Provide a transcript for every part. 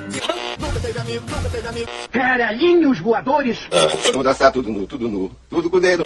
Nunca teve amigo, nunca teve amigo. Caralhinhos voadores! Vamos dançar tudo nu, tudo nu, tudo com o dedo.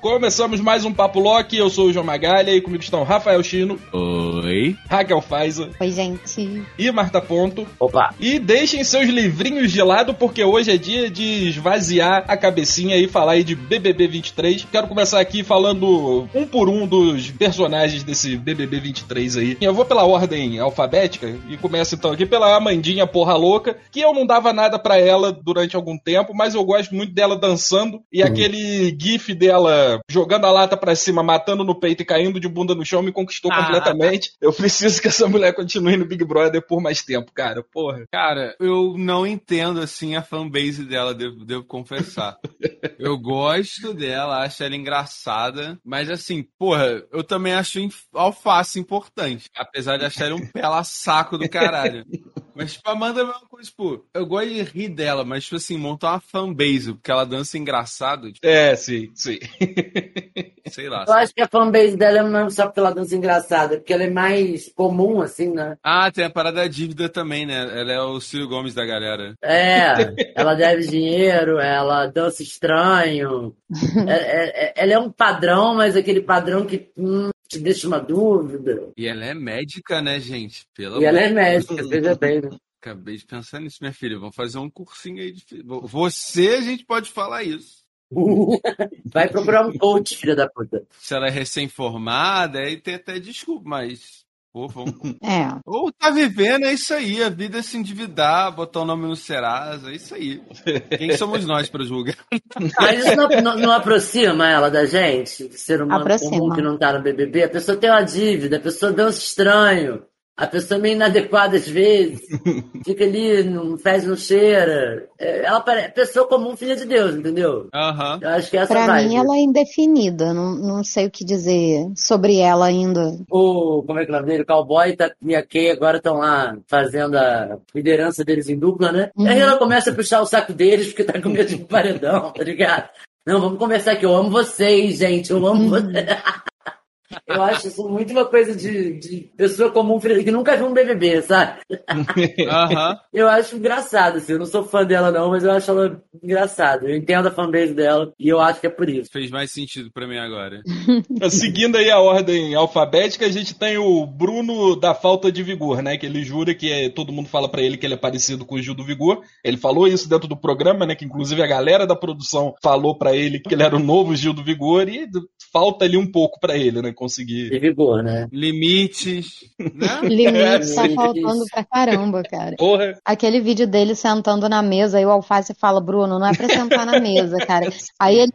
Começamos mais um Papo Loki, eu sou o João Magalha e comigo estão Rafael Chino, Oi. Raquel Faiza Oi, gente. e Marta Ponto. Opa, E deixem seus livrinhos de lado, porque hoje é dia de esvaziar a cabecinha e falar aí de BBB 23. Quero começar aqui falando um por um dos personagens desse BBB 23 aí. Eu vou pela ordem alfabética e começo então aqui pela Amandinha Porra Louca, que eu não dava nada pra ela durante algum tempo, mas eu gosto muito dela dançando e aquele gif dela jogando a lata pra cima, matando no peito e caindo de bunda no chão me conquistou Ah. completamente. Eu preciso que essa mulher continue no Big Brother por mais tempo, cara. Porra. Cara, eu não entendo assim a fanbase dela, devo, devo confessar. eu gosto dela, acho ela engraçada, mas assim, porra, eu também acho alface importante, apesar de achar ela um pela saco do caralho. Mas, tipo, a Amanda é a mesma coisa, tipo, eu gosto de rir dela, mas, tipo assim, montar uma fanbase, porque ela dança engraçado, tipo, É, sim, sim. sei lá. eu acho que a fanbase dela não é só porque ela dança engraçada, é porque ela é mais comum, assim, né? Ah, tem a parada da dívida também, né? Ela é o Ciro Gomes da galera. É, ela deve dinheiro, ela dança estranho. É- é- é- ela é um padrão, mas aquele padrão que hum, te deixa uma dúvida. E ela é médica, né, gente? Pelo E ela é médica, veja bem. né? Acabei de pensar nisso, minha filha. Vamos fazer um cursinho aí de. Você, a gente pode falar isso. Vai procurar um coach, filha da puta. Se ela é recém-formada, aí tem até desculpa, mas. Vamos. É. Ou tá vivendo, é isso aí. A vida é se endividar, botar o nome no Serasa, é isso aí. Quem somos nós pra julgar? Mas isso não, não- não aproxima ela da gente, ser humano Aproxima. comum que não tá no BBB. A pessoa tem uma dívida, a pessoa dança estranho, a pessoa é meio inadequada às vezes, fica ali, não faz, não cheira. É, Ela parece pessoa comum, filha de Deus, entendeu? Aham. Eu acho que essa Pra mim, ela é indefinida. Não, não sei o que dizer sobre ela ainda. O, como é que é o nome dele? O cowboy tá, e a Kay agora estão lá fazendo a liderança deles em dupla, né? Uhum. Aí ela começa a puxar o saco deles porque tá com medo de paredão, tá ligado? Não, vamos conversar aqui. Eu amo vocês, gente. Eu amo vocês. Eu acho isso muito uma coisa de, de pessoa comum que nunca viu um BBB, sabe? Aham. Eu acho engraçado, assim. Eu não sou fã dela, não, mas eu acho ela engraçada. Eu entendo a fanbase dela e eu acho que é por isso. Fez mais sentido pra mim agora. Seguindo aí a ordem alfabética, a gente tem o Bruno da falta de vigor, né? Que ele jura que é- todo mundo fala pra ele que ele é parecido com o Gil do Vigor. Ele falou isso dentro do programa, né? Que inclusive a galera da produção falou pra ele que ele era o novo Gil do Vigor e falta ali um pouco pra ele, né? Conseguir. De vigor, né? Limites, né? Limite tá sim. faltando pra caramba, cara. Porra. Aquele vídeo dele sentando na mesa e o Alface fala, Bruno, não é pra sentar na mesa, cara. Aí ele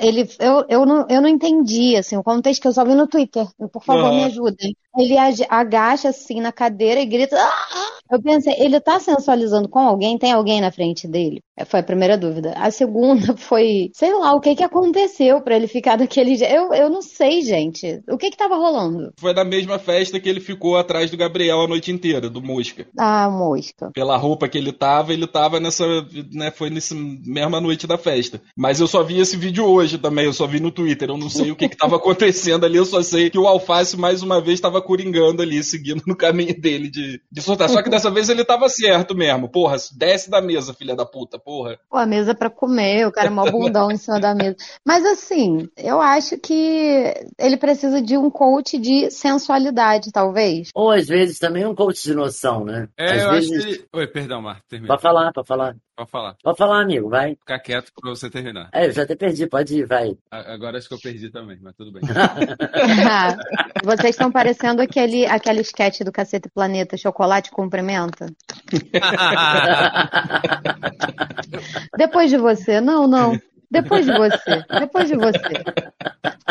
ele, eu, eu, não, eu não entendi, assim, o contexto que eu só vi no Twitter. Por favor, me ajudem. Ele agacha assim na cadeira e grita. "Ah!" Eu pensei, ele tá sensualizando com alguém? Tem alguém na frente dele? É, Foi a primeira dúvida. A segunda foi, sei lá, o que que aconteceu pra ele ficar daquele jeito? Eu, eu não sei, gente. O que que tava rolando? Foi na mesma festa que ele ficou atrás do Gabriel a noite inteira, do Mosca. Ah, mosca. Pela roupa que ele tava, ele tava nessa. Né, foi nessa mesma noite da festa. Mas eu só vi esse vídeo hoje também, eu só vi no Twitter. Eu não sei o que, que tava acontecendo ali, eu só sei que o Alface mais uma vez tava coringando ali, seguindo no caminho dele de, de soltar. Só que dessa vez ele tava certo mesmo. Porra, desce da mesa, filha da puta, porra. Pô, a mesa pra comer, o cara é mó bundão em cima da mesa. Mas assim, eu acho que ele precisa de um coach de sensualidade, talvez. Ou às vezes também um coach de noção, né? É, às eu vezes. acho que. Oi, perdão, Marco, termina. Pode falar, pode falar. Pode falar. Pode falar, amigo, vai. Ficar quieto pra você terminar. É, eu já até perdi, pode ir, vai. Agora acho que eu perdi também, mas tudo bem. Vocês estão parecendo aquele, aquele sketch do Cacete Planeta, Chocolate Cumprimenta. Depois de você. Não, não. Depois de você. Depois de você.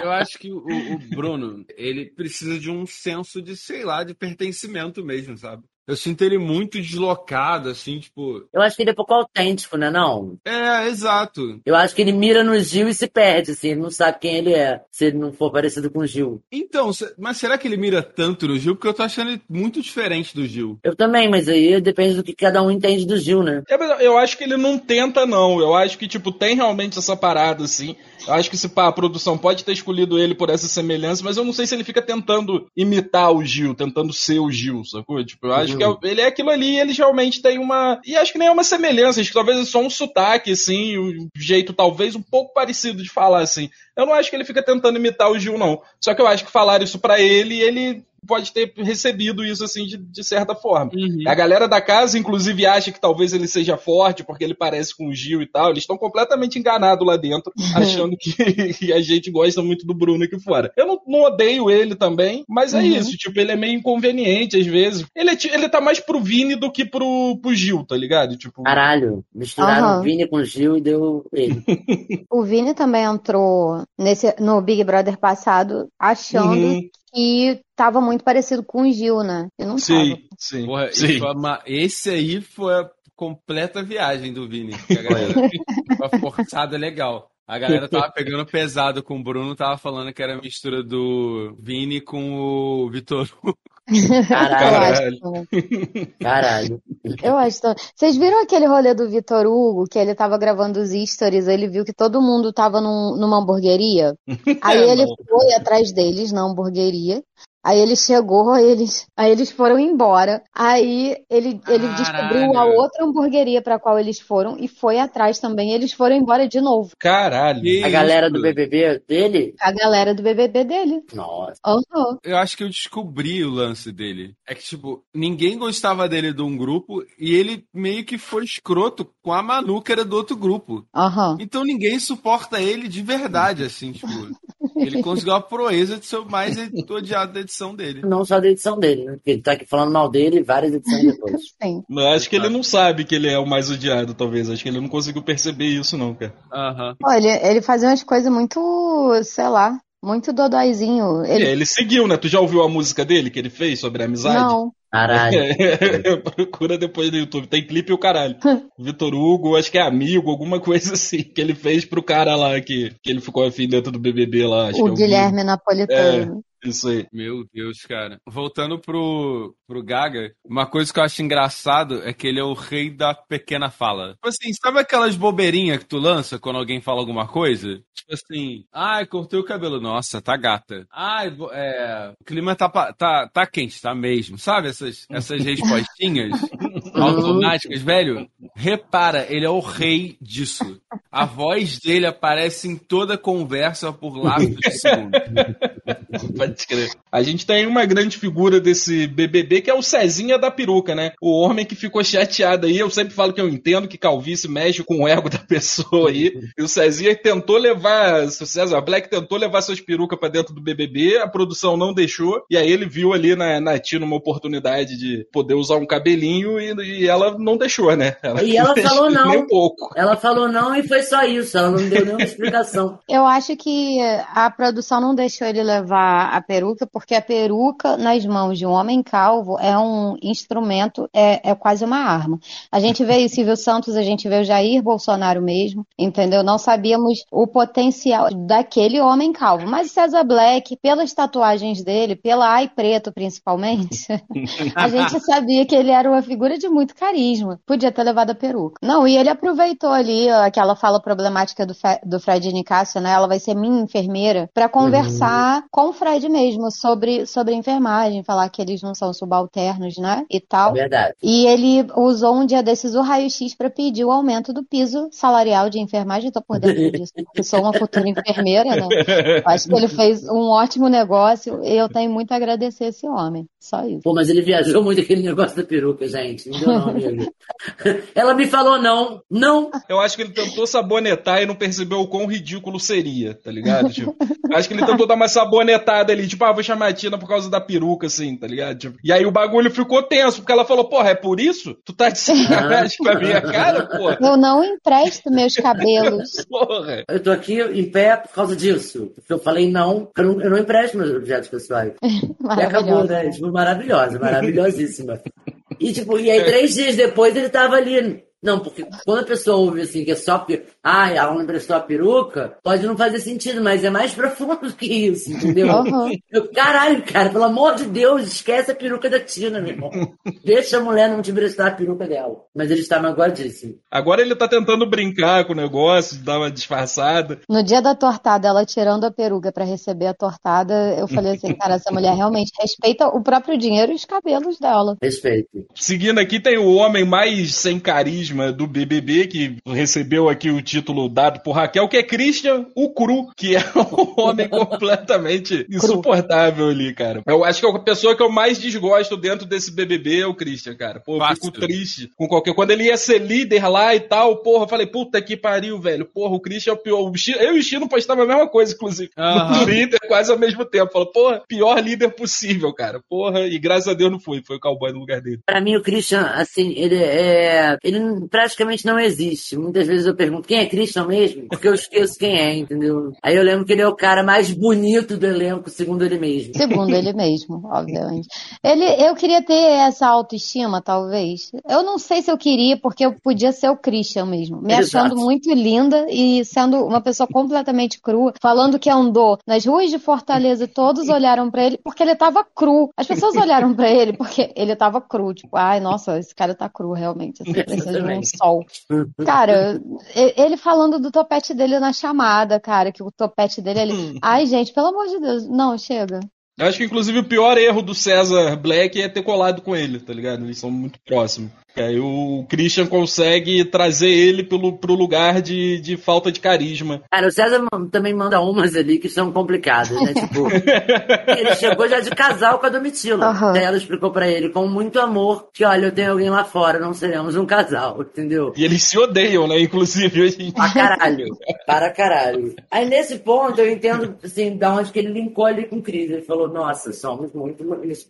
Eu acho que o, o Bruno, ele precisa de um senso de, sei lá, de pertencimento mesmo, sabe? Eu sinto ele muito deslocado, assim, tipo. Eu acho que ele é pouco autêntico, né? Não. É, exato. Eu acho que ele mira no Gil e se perde, assim. Ele não sabe quem ele é, se ele não for parecido com o Gil. Então, mas será que ele mira tanto no Gil? Porque eu tô achando ele muito diferente do Gil. Eu também, mas aí depende do que cada um entende do Gil, né? É, mas Eu acho que ele não tenta, não. Eu acho que, tipo, tem realmente essa parada, assim. Eu acho que se pá, a produção pode ter escolhido ele por essa semelhança, mas eu não sei se ele fica tentando imitar o Gil, tentando ser o Gil, sacou? Tipo, eu acho que é- ele é aquilo ali e eles realmente têm uma. E acho que nem é uma semelhança, acho que talvez é só um sotaque, assim, um jeito talvez um pouco parecido de falar, assim. Eu não acho que ele fica tentando imitar o Gil, não. Só que eu acho que falaram isso pra ele ele pode ter recebido isso, assim, de, de certa forma. A galera da casa, inclusive, acha que talvez ele seja forte porque ele parece com o Gil e tal. Eles estão completamente enganados lá dentro, achando que, que a gente gosta muito do Bruno aqui fora. Eu não, não odeio ele também, mas é Uhum. isso. Tipo, ele é meio inconveniente às vezes. Ele, é ele tá mais pro Vini do que pro, pro Gil, tá ligado? Tipo, Caralho, misturaram Aham. o Vini com o Gil e deu ele. O Vini também entrou nesse, no Big Brother passado achando uhum, que tava muito parecido com o Gil, né? E não sim, tava. sim. Porra, sim. uma- esse aí foi a completa viagem do Vini. a galera foi uma forçada legal. A galera tava pegando pesado com o Bruno, tava falando que era a mistura do Vini com o Vitor. Eu Caralho, caralho. Eu acho. Vocês viram aquele rolê do Vitor Hugo, que ele tava gravando os stories, ele viu que todo mundo tava num- numa hamburgueria. Aí É, ele não. foi atrás deles na hamburgueria. Aí ele chegou, aí eles, aí eles foram embora. Aí ele, ele Caralho. descobriu a outra hamburgueria pra qual eles foram e foi atrás também. Eles foram embora de novo. Caralho. A galera isso? do BBB dele? A galera do BBB dele. Nossa. Aham. Eu acho que eu descobri o lance dele. É que, tipo, ninguém gostava dele de um grupo e ele meio que foi escroto com a Manu, que era do outro grupo. Aham. Então ninguém suporta ele de verdade, assim, tipo. Ele conseguiu a proeza de ser o mais odiado da edição dele. Não só da edição dele, né? Porque ele tá aqui falando mal dele várias edições depois. Sim. Eu acho que ele não sabe que ele é o mais odiado, talvez. Acho que ele não conseguiu perceber isso, não, cara. Aham. Pô, ele, ele fazia umas coisas muito, sei lá, muito dodóizinho. Ele... Ele, ele seguiu, né? Tu já ouviu a música dele que ele fez sobre a amizade? não. Caralho. É, procura depois no YouTube. Tem clipe e o caralho. Vitor Hugo, acho que é amigo, alguma coisa assim, que ele fez pro cara lá que, que ele ficou afim dentro do BBB lá. Acho que é O Guilherme Napolitano. Isso aí. Meu Deus, cara. Voltando pro, pro Gaga, uma coisa que eu acho engraçado é que ele é o rei da pequena fala. Tipo assim, sabe aquelas bobeirinhas que tu lança quando alguém fala alguma coisa? Tipo assim, ai, cortei o cabelo. Nossa, tá gata. Ai, vo- é, o clima tá, tá, tá quente, tá mesmo. Sabe essas, essas respostinhas automáticas, velho? Repara, ele é o rei disso. A voz dele aparece em toda conversa por lapsos de segundos. Pode crer. A gente tem uma grande figura desse BBB que é o Cezinha da peruca, né? O homem que ficou chateado aí. Eu sempre falo que eu entendo que calvície mexe com o ego da pessoa aí. E o Cezinha tentou levar, o César Black tentou levar suas perucas pra dentro do BBB, a produção não deixou. E aí ele viu ali na, na Tina uma oportunidade de poder usar um cabelinho e, e ela não deixou, né? E ela falou não. Nem um pouco. Ela falou não e foi só isso. Ela não deu nenhuma explicação. Eu acho que a produção não deixou ele levar a peruca, porque a peruca nas mãos de um homem calvo é um instrumento, é, é quase uma arma. A gente vê o Silvio Santos, a gente vê o Jair Bolsonaro mesmo, entendeu? Não sabíamos o potencial daquele homem calvo. Mas César Black, pelas tatuagens dele, pela Ai Preto principalmente, a gente sabia que ele era uma figura de muito carisma. Podia ter levado a peruca. Não, e ele aproveitou ali ó, aquela fala problemática do, Fe- do Fred Nicásio, né? Ela vai ser minha enfermeira, pra conversar com o Fred mesmo sobre, sobre enfermagem, falar que eles não são subalternos, né? E tal. verdade. E ele usou um dia desses o raio-x para pedir o aumento do piso salarial de enfermagem. Tô por dentro disso, porque sou uma futura enfermeira, né? Acho que ele fez um ótimo negócio e eu tenho muito a agradecer esse homem. Só isso. Pô, mas ele viajou muito aquele negócio da peruca, gente. Não não. Ela me falou não. Não. Eu acho que ele tentou sabonetar e não percebeu o quão ridículo seria, tá ligado? Tipo, acho que ele tentou dar uma sabonetada ali, tipo, ah, vou chamar a Tina por causa da peruca, assim, tá ligado? Tipo, e aí o bagulho ficou tenso, porque ela falou, porra, é por isso? Tu tá de sacanagem com a minha cara, porra? Eu não empresto meus cabelos. Porra. Eu tô aqui em pé por causa disso. Porque eu falei não, eu não, eu não empresto meus objetos pessoais. E acabou, né? Tipo, maravilhosa, maravilhosíssima. E, tipo, e aí três dias depois ele tava ali. Não, porque quando a pessoa ouve assim, que é só porque, ah, ela não emprestou a peruca, pode não fazer sentido, mas é mais profundo que isso, entendeu? Uhum. Eu, caralho, cara, pelo amor de Deus, esquece a peruca da Tina, meu irmão. Deixa a mulher não te emprestar a peruca dela. Mas ele está magoadíssimo. Agora ele tá tentando brincar com o negócio, dar uma disfarçada. No dia da tortada, ela tirando a peruca pra receber a tortada, eu falei assim, cara, essa mulher realmente respeita o próprio dinheiro e os cabelos dela. Respeito. Seguindo aqui tem o homem mais sem carisma do BBB, que recebeu aqui o título dado por Raquel, que é Christian, o Cru, que é um homem completamente insuportável ali, cara. Eu acho que a pessoa que eu mais desgosto dentro desse BBB é o Christian, cara. Pô, eu Fácil. fico triste com qualquer... Quando ele ia ser líder lá e tal, porra, eu falei, puta que pariu, velho. Porra, o Christian é o pior. Eu e o Chino postamos a mesma coisa, inclusive. No Twitter, quase ao mesmo tempo. Falou, porra, pior líder possível, cara. Porra, e graças a Deus não foi. Foi o cowboy no lugar dele. Pra mim, o Christian, assim, ele é. Ele praticamente não existe. Muitas vezes eu pergunto quem é Christian mesmo? Porque eu esqueço quem é, entendeu? Aí eu lembro que ele é o cara mais bonito do elenco, segundo ele mesmo. Segundo ele mesmo, obviamente. Ele, eu queria ter essa autoestima, talvez. Eu não sei se eu queria, porque eu podia ser o Christian mesmo. Me Exato. achando muito linda e sendo uma pessoa completamente crua, falando que andou nas ruas de Fortaleza e todos olharam pra ele porque ele tava cru. As pessoas olharam pra ele porque ele tava cru. Tipo, ai, nossa, esse cara tá cru, realmente. Você precisa de um sol. Cara, e- ele falando do topete dele na chamada, cara, que o topete dele ali. Ai, gente, pelo amor de Deus. Não, chega. Eu acho que, inclusive, o pior erro do César Black é ter colado com ele, tá ligado? Eles são muito próximos. Que aí o Christian consegue trazer ele pelo, pro lugar de, de falta de carisma. Cara, o César também manda umas ali que são complicadas, né? Tipo, ele chegou já de casal com a Domitila. Aham. Daí ela explicou pra ele com muito amor que, olha, eu tenho alguém lá fora, não seremos um casal, entendeu? E eles se odeiam, né? Inclusive, hoje em Pra caralho. Para caralho. Aí nesse ponto eu entendo, assim, da onde que ele linkou ali com o Cris. Ele falou, nossa, somos muito,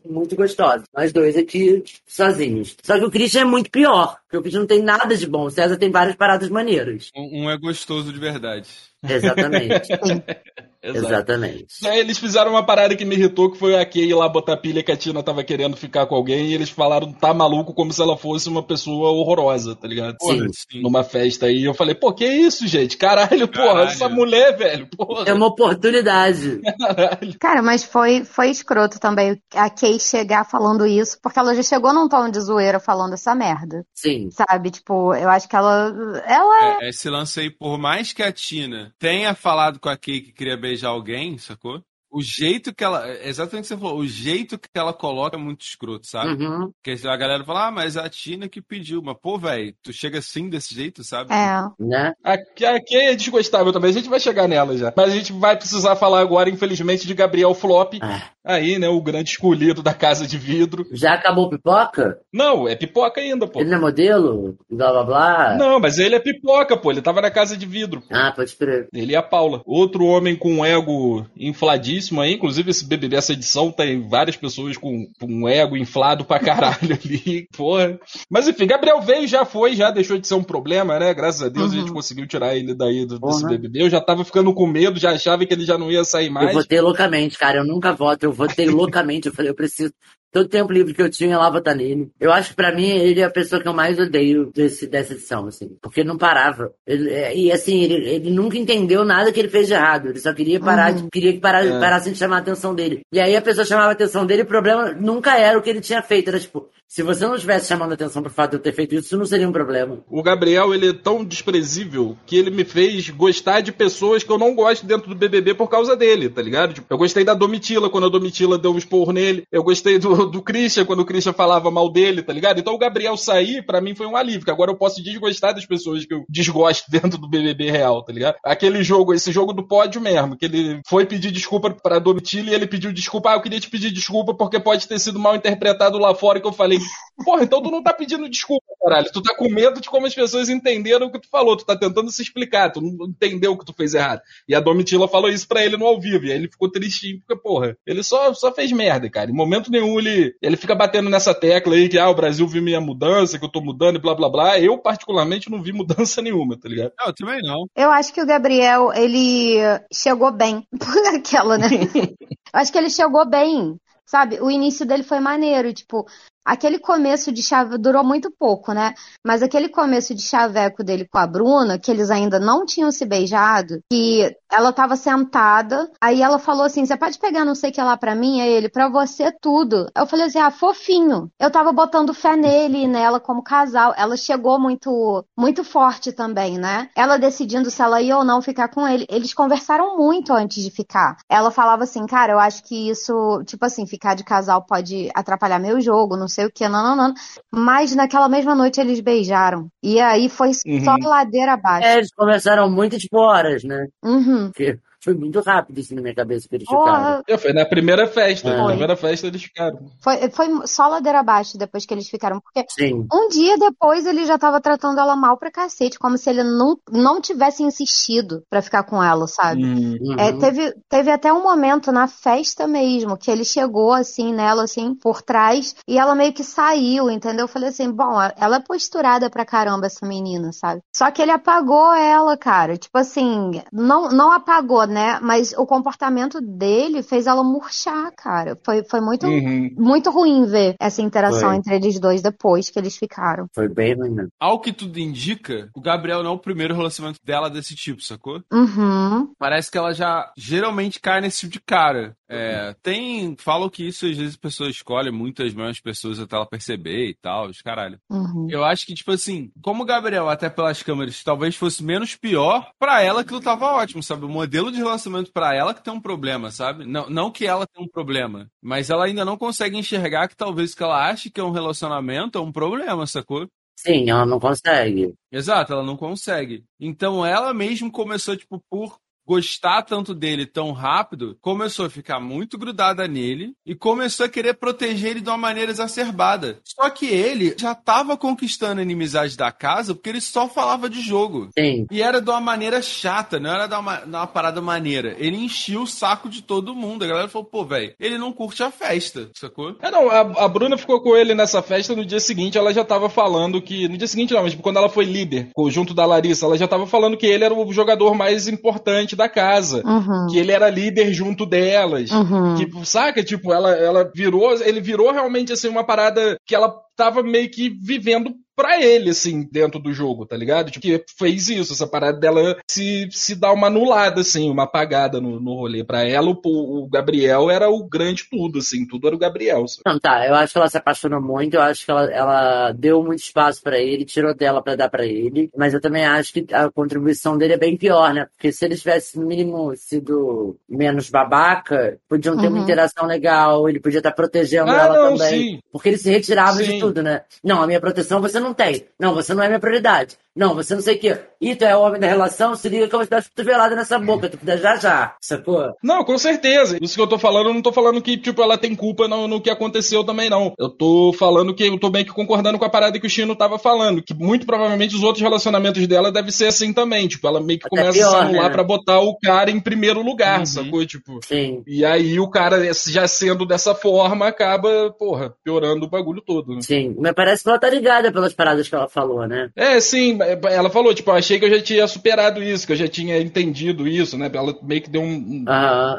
muito gostosos. Nós dois aqui sozinhos. Só que o Christian é muito pior. Porque o Christian não tem nada de bom. O César tem várias paradas maneiras. Um, um é gostoso de verdade. Exatamente. Exato. Exatamente. Aí eles fizeram uma parada que me irritou, que foi a Kay lá botar pilha que a Tina tava querendo ficar com alguém e eles falaram tá maluco como se ela fosse uma pessoa horrorosa, tá ligado? Sim. Sim. Numa festa aí. Eu falei, pô, que isso, gente? Caralho, porra, Caralho. essa mulher, velho, porra. É uma oportunidade. Caralho. Cara, mas foi, foi escroto também a Kay chegar falando isso, porque ela já chegou num tom de zoeira falando essa merda. Sim. Sabe? Tipo, eu acho que ela. Ela. É, esse lance aí, por mais que a Tina tenha falado com a Kay que queria beijar alguém, sacou? O jeito que ela. é Exatamente o que você falou, o jeito que ela coloca é muito escroto, sabe? Uhum. Porque a galera fala, ah, mas a Tina que pediu. Mas, pô, velho, tu chega assim desse jeito, sabe? É. Né? A, a Kay é desgostável também, a gente vai chegar nela já. Mas a gente vai precisar falar agora, infelizmente, de Gabriel Flop. Ah, Aí, né, o grande escolhido da Casa de Vidro. já acabou pipoca? Não, é pipoca ainda, pô. Ele não é modelo? Blá blá blá. Não, mas ele é pipoca, pô. Ele tava na Casa de Vidro. Ah, pode crer. Ele e a Paula. Outro homem com um ego infladíssimo aí. Inclusive, esse BBB, essa edição, tem várias pessoas com, com um ego inflado pra caralho ali. Porra. Mas enfim, Gabriel veio, já foi, já deixou de ser um problema, né? Graças a Deus a gente conseguiu tirar ele daí do, desse Porra. BBB. Eu já tava ficando com medo, já achava que ele já não ia sair Eu mais. votei loucamente, cara. Eu nunca voto. Eu votei loucamente. Eu falei, eu preciso. Todo tempo livre que eu tinha lá votar nele. Eu acho que pra mim ele é a pessoa que eu mais odeio desse, dessa edição, assim. Porque não parava. Ele- é, e assim, ele, ele nunca entendeu nada que ele fez de errado. Ele só queria parar, de, queria que para, É. parassem de chamar a atenção dele. E aí a pessoa chamava a atenção dele e o problema nunca era o que ele tinha feito. Era tipo, se você não estivesse chamando a atenção pro fato de eu ter feito isso, isso não seria um problema. O Gabriel, ele é tão desprezível que ele me fez gostar de pessoas que eu não gosto dentro do BBB por causa dele, tá ligado? Tipo, eu gostei da Domitila quando a Domitila deu um esporro nele. Eu gostei do, do Christian quando o Christian falava mal dele, tá ligado? Então o Gabriel sair, pra mim, foi um alívio, que agora eu posso desgostar das pessoas que eu desgosto dentro do BBB real, tá ligado? Aquele jogo, esse jogo do pódio mesmo, que ele foi pedir desculpa pra Domitila e ele pediu desculpa. Ah, eu queria te pedir desculpa porque pode ter sido mal interpretado lá fora que eu falei. Porra, então tu não tá pedindo desculpa, caralho. Tu tá com medo de como as pessoas entenderam o que tu falou. Tu tá tentando se explicar. Tu não entendeu o que tu fez errado. E a Domitila falou isso pra ele no ao vivo. E aí ele ficou tristinho, porque, porra, ele só, só fez merda, cara. Em momento nenhum ele, ele fica batendo nessa tecla aí que, ah, o Brasil viu minha mudança, que eu tô mudando e blá blá blá. Eu, particularmente, não vi mudança nenhuma, tá ligado? Não, eu também não. Eu acho que o Gabriel, ele chegou bem. Aquela, né? Eu acho que ele chegou bem. Sabe, o início dele foi maneiro, tipo, aquele começo de chave durou muito pouco, né? Mas aquele começo de chaveco dele com a Bruna, que eles ainda não tinham se beijado, que ela tava sentada, aí ela falou assim: "Você pode pegar não sei o que lá para mim?" Aí ele: "Para você tudo". Eu falei assim: "Ah, fofinho". Eu tava botando fé nele e nela como casal. Ela chegou muito muito forte também, né? Ela decidindo se ela ia ou não ficar com ele. Eles conversaram muito antes de ficar. Ela falava assim: "Cara, eu acho que isso, tipo assim, ficar de casal pode atrapalhar meu jogo, não sei o que, não, não, não. Mas naquela mesma noite eles beijaram. E aí foi Uhum. só ladeira abaixo. É, eles começaram muito tipo horas, né? Uhum. Porque foi muito rápido isso na minha cabeça que eles ficaram. É, Foi na primeira festa. Na Foi. primeira festa eles ficaram. foi, foi só ladeira abaixo depois que eles ficaram. Porque Sim. um dia depois ele já tava tratando ela mal pra cacete, como se ele não, não tivesse insistido pra ficar com ela, sabe? Hum. Uhum. É, teve, teve até um momento na festa mesmo que ele chegou assim nela, assim, por trás, e ela meio que saiu, entendeu? Eu falei assim, bom, ela é posturada pra caramba, essa menina, sabe? Só que ele apagou ela, cara. Tipo assim, não, não apagou, né? Mas o comportamento dele fez ela murchar, cara. Foi, foi muito, Uhum. muito ruim ver essa interação Foi. entre eles dois depois que eles ficaram. Foi bem ruim mesmo. Ao que tudo indica, o Gabriel não é o primeiro relacionamento dela desse tipo, sacou? Uhum. Parece que ela já geralmente cai nesse tipo de cara. É, tem. Falam que isso às vezes a pessoa escolhe muitas mesmas pessoas até ela perceber e tal, os caralho. Uhum. Eu acho que, tipo assim, como o Gabriel, até pelas câmeras, talvez fosse menos pior, pra ela aquilo tava ótimo, sabe? O modelo de relacionamento pra ela que tem um problema, sabe? Não, não que ela tenha um problema, mas ela ainda não consegue enxergar que talvez o que ela ache que é um relacionamento é um problema, sacou? Sim, ela não consegue. Exato, ela não consegue. Então ela mesmo começou, tipo, por gostar tanto dele tão rápido, começou a ficar muito grudada nele e começou a querer proteger ele de uma maneira exacerbada. Só que ele já tava conquistando a inimizade da casa porque ele só falava de jogo. Sim. E era de uma maneira chata, não era de uma, de uma parada maneira. Ele enchia o saco de todo mundo. A galera falou, pô, velho, ele não curte a festa, sacou? É, não, a, a Bruna ficou com ele nessa festa, no dia seguinte ela já tava falando que. No dia seguinte não, mas tipo, quando ela foi líder, junto da Larissa, ela já tava falando que ele era o jogador mais importante da casa. Uhum. Que ele era líder junto delas. Uhum. Que, saca? Tipo, ela, ela virou. Ele virou realmente assim uma parada que ela tava meio que vivendo pra ele, assim, dentro do jogo, tá ligado? Tipo, que fez isso, essa parada dela se, se dar uma anulada, assim, uma apagada no, no rolê. Pra ela, o, o Gabriel era o grande tudo, assim, tudo era o Gabriel. sabe? Não, tá, eu acho que ela se apaixonou muito, eu acho que ela, ela deu muito espaço pra ele, tirou dela pra dar pra ele, mas eu também acho que a contribuição dele é bem pior, né? Porque se ele tivesse, no mínimo, sido menos babaca, podiam ter uma Uhum. interação legal, ele podia estar protegendo Ah, ela não, também. sim. Porque ele se retirava Sim. de tudo, né? Não, a minha proteção você não tem. Não, você não é minha prioridade. Não, você não sei o quê. Ih, tu é homem da relação, se liga que eu vou te dar uma cotovelada nessa boca, tu puder já já, sacou? Não, com certeza. Isso que eu tô falando, eu não tô falando que, tipo, ela tem culpa no, no que aconteceu também, não. Eu tô falando que eu tô bem que concordando com a parada que o Chino tava falando. Que muito provavelmente os outros relacionamentos dela devem ser assim também. Tipo, ela meio que Até começa pior, a se anular né? pra botar o cara em primeiro lugar, Uhum. sacou? Tipo. Sim. E aí o cara, já sendo dessa forma, acaba, porra, piorando o bagulho todo, né? Sim, mas parece que ela tá ligada pelas paradas que ela falou, né? É, sim, ela falou, tipo, eu achei que eu já tinha superado isso, que eu já tinha entendido isso, né? Ela meio que deu um.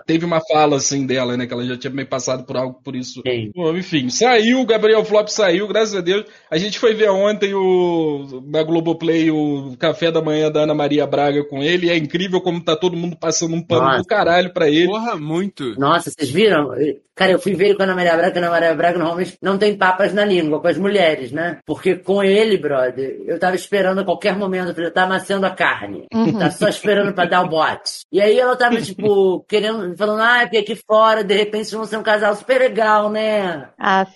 Teve uma fala assim dela, né? Que ela já tinha meio passado por algo por isso. sim. Bom, enfim, saiu, o Gabriel Flop saiu, graças a Deus. A gente foi ver ontem o na Globoplay o café da manhã da Ana Maria Braga com ele. E é incrível como tá todo mundo passando um pano Nossa. do caralho pra ele. Porra, muito. Nossa, vocês viram? Cara, eu fui ver ele com a Ana Maria Braga, a Ana Maria Braga normalmente não tem papas na língua com as mulheres, né? Porque com ele, brother, eu tava esperando a qualquer momento, eu falei, tá amassando a carne. Uhum. Tá só esperando pra dar o bote. E aí ela tava, tipo, querendo, falando, ah, porque aqui fora, de repente, vocês vão ser um casal super legal, né? Ah,